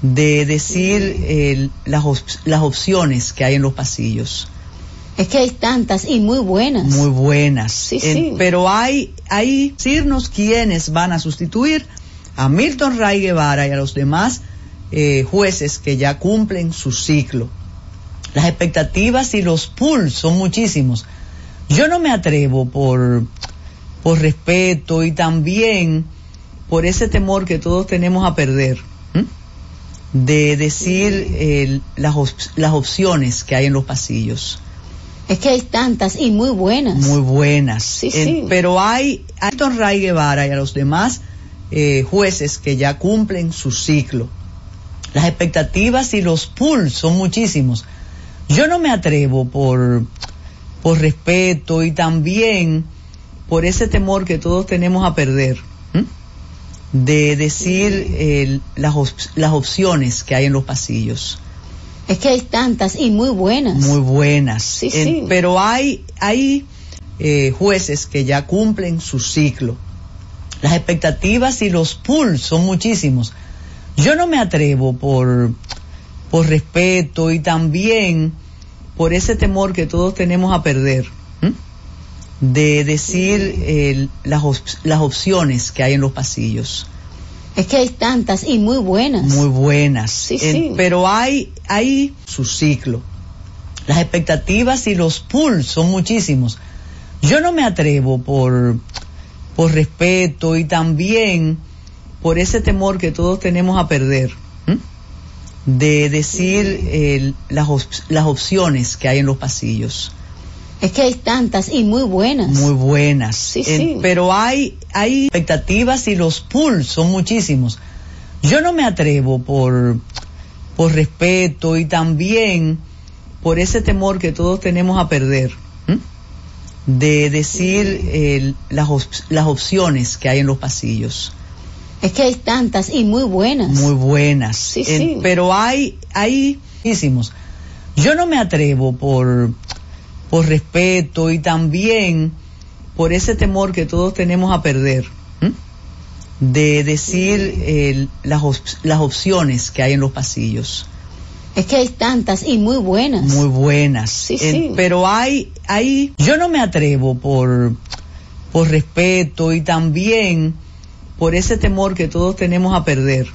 de decir eh, las, op- las opciones que hay en los pasillos. Es que hay tantas y muy buenas. Muy buenas. Sí, Eh, sí. pero hay, hay decirnos quiénes van a sustituir a Milton Ray Guevara y a los demás eh, jueces que ya cumplen su ciclo. Las expectativas y los pools son muchísimos. Yo no me atrevo por, por respeto y también por ese temor que todos tenemos a perder, de decir eh, las, op- las opciones que hay en los pasillos. Es que hay tantas y muy buenas. Muy buenas. Sí, sí. pero hay a Don Ray Guevara y a los demás eh, jueces que ya cumplen su ciclo. Las expectativas y los pools son muchísimos. Yo no me atrevo por, por respeto y también por ese temor que todos tenemos a perder, de decir eh, las, op- las opciones que hay en los pasillos. Es que hay tantas y muy buenas. Muy buenas. Sí, sí. pero hay, hay eh, jueces que ya cumplen su ciclo. Las expectativas y los pools son muchísimos. Yo no me atrevo por, por respeto y también por ese temor que todos tenemos a perder. De decir eh, las, op- las opciones que hay en los pasillos. Es que hay tantas y muy buenas. Muy buenas. Sí, sí. pero hay, hay su ciclo. Las expectativas y los pools son muchísimos. Yo no me atrevo por, por respeto y también por ese temor que todos tenemos a perder, de decir eh, las, op- las opciones que hay en los pasillos. Es que hay tantas y muy buenas. Muy buenas. Sí, sí. pero hay, hay expectativas y los pools son muchísimos. Yo no me atrevo por, por respeto y también por ese temor que todos tenemos a perder, de decir eh, las, op- las opciones que hay en los pasillos. Es que hay tantas y muy buenas. Muy buenas. Sí, sí. pero hay, hay muchísimos. Yo no me atrevo por, por respeto y también por ese temor que todos tenemos a perder, de decir eh, las, op- las opciones que hay en los pasillos. Es que hay tantas y muy buenas. Muy buenas. Sí, sí. pero hay, hay, yo no me atrevo por, por respeto y también por ese temor que todos tenemos a perder,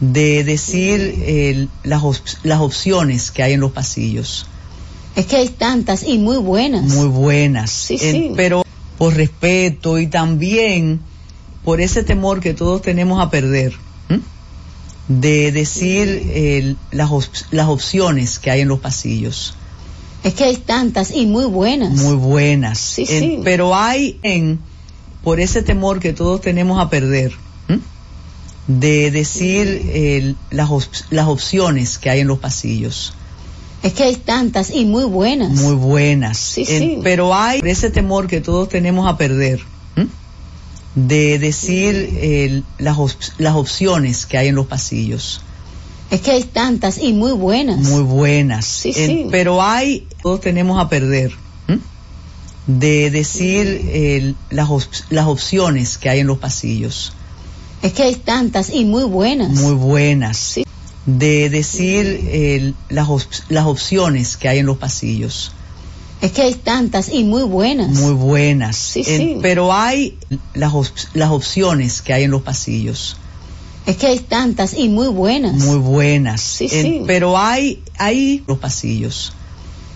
de decir eh, las, op- las opciones que hay en los pasillos. Es que hay tantas y muy buenas. Muy buenas. Sí, sí. pero por respeto y también por ese temor que todos tenemos a perder, de decir eh, las, op- las opciones que hay en los pasillos. Es que hay tantas y muy buenas. Muy buenas. Sí, sí. pero hay en, por ese temor que todos tenemos a perder, de decir las, op- las opciones que hay en los pasillos. Es que hay tantas y muy buenas. Muy buenas. Sí, sí. pero hay ese temor que todos tenemos a perder, de decir eh, las, op- las opciones que hay en los pasillos. Es que hay tantas y muy buenas. Muy buenas. Sí, sí. pero hay, todos tenemos a perder, de decir las, op- las opciones que hay en los pasillos. Es que hay tantas y muy buenas. Muy buenas. De decir eh, las, op- las opciones que hay en los pasillos. Es que hay tantas y muy buenas. Muy buenas. Sí, sí. pero hay las, op- las opciones que hay en los pasillos. Es que hay tantas y muy buenas. Muy buenas. Sí, sí. pero hay, hay los pasillos.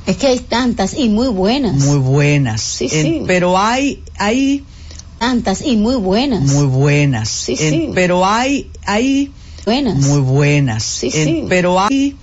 Es que hay tantas y muy buenas. Muy buenas. Sí, sí. pero hay, hay Tantas y muy buenas. muy buenas. Sí, sí. pero hay, hay Buenas. muy buenas. Sí, En- sí. pero hay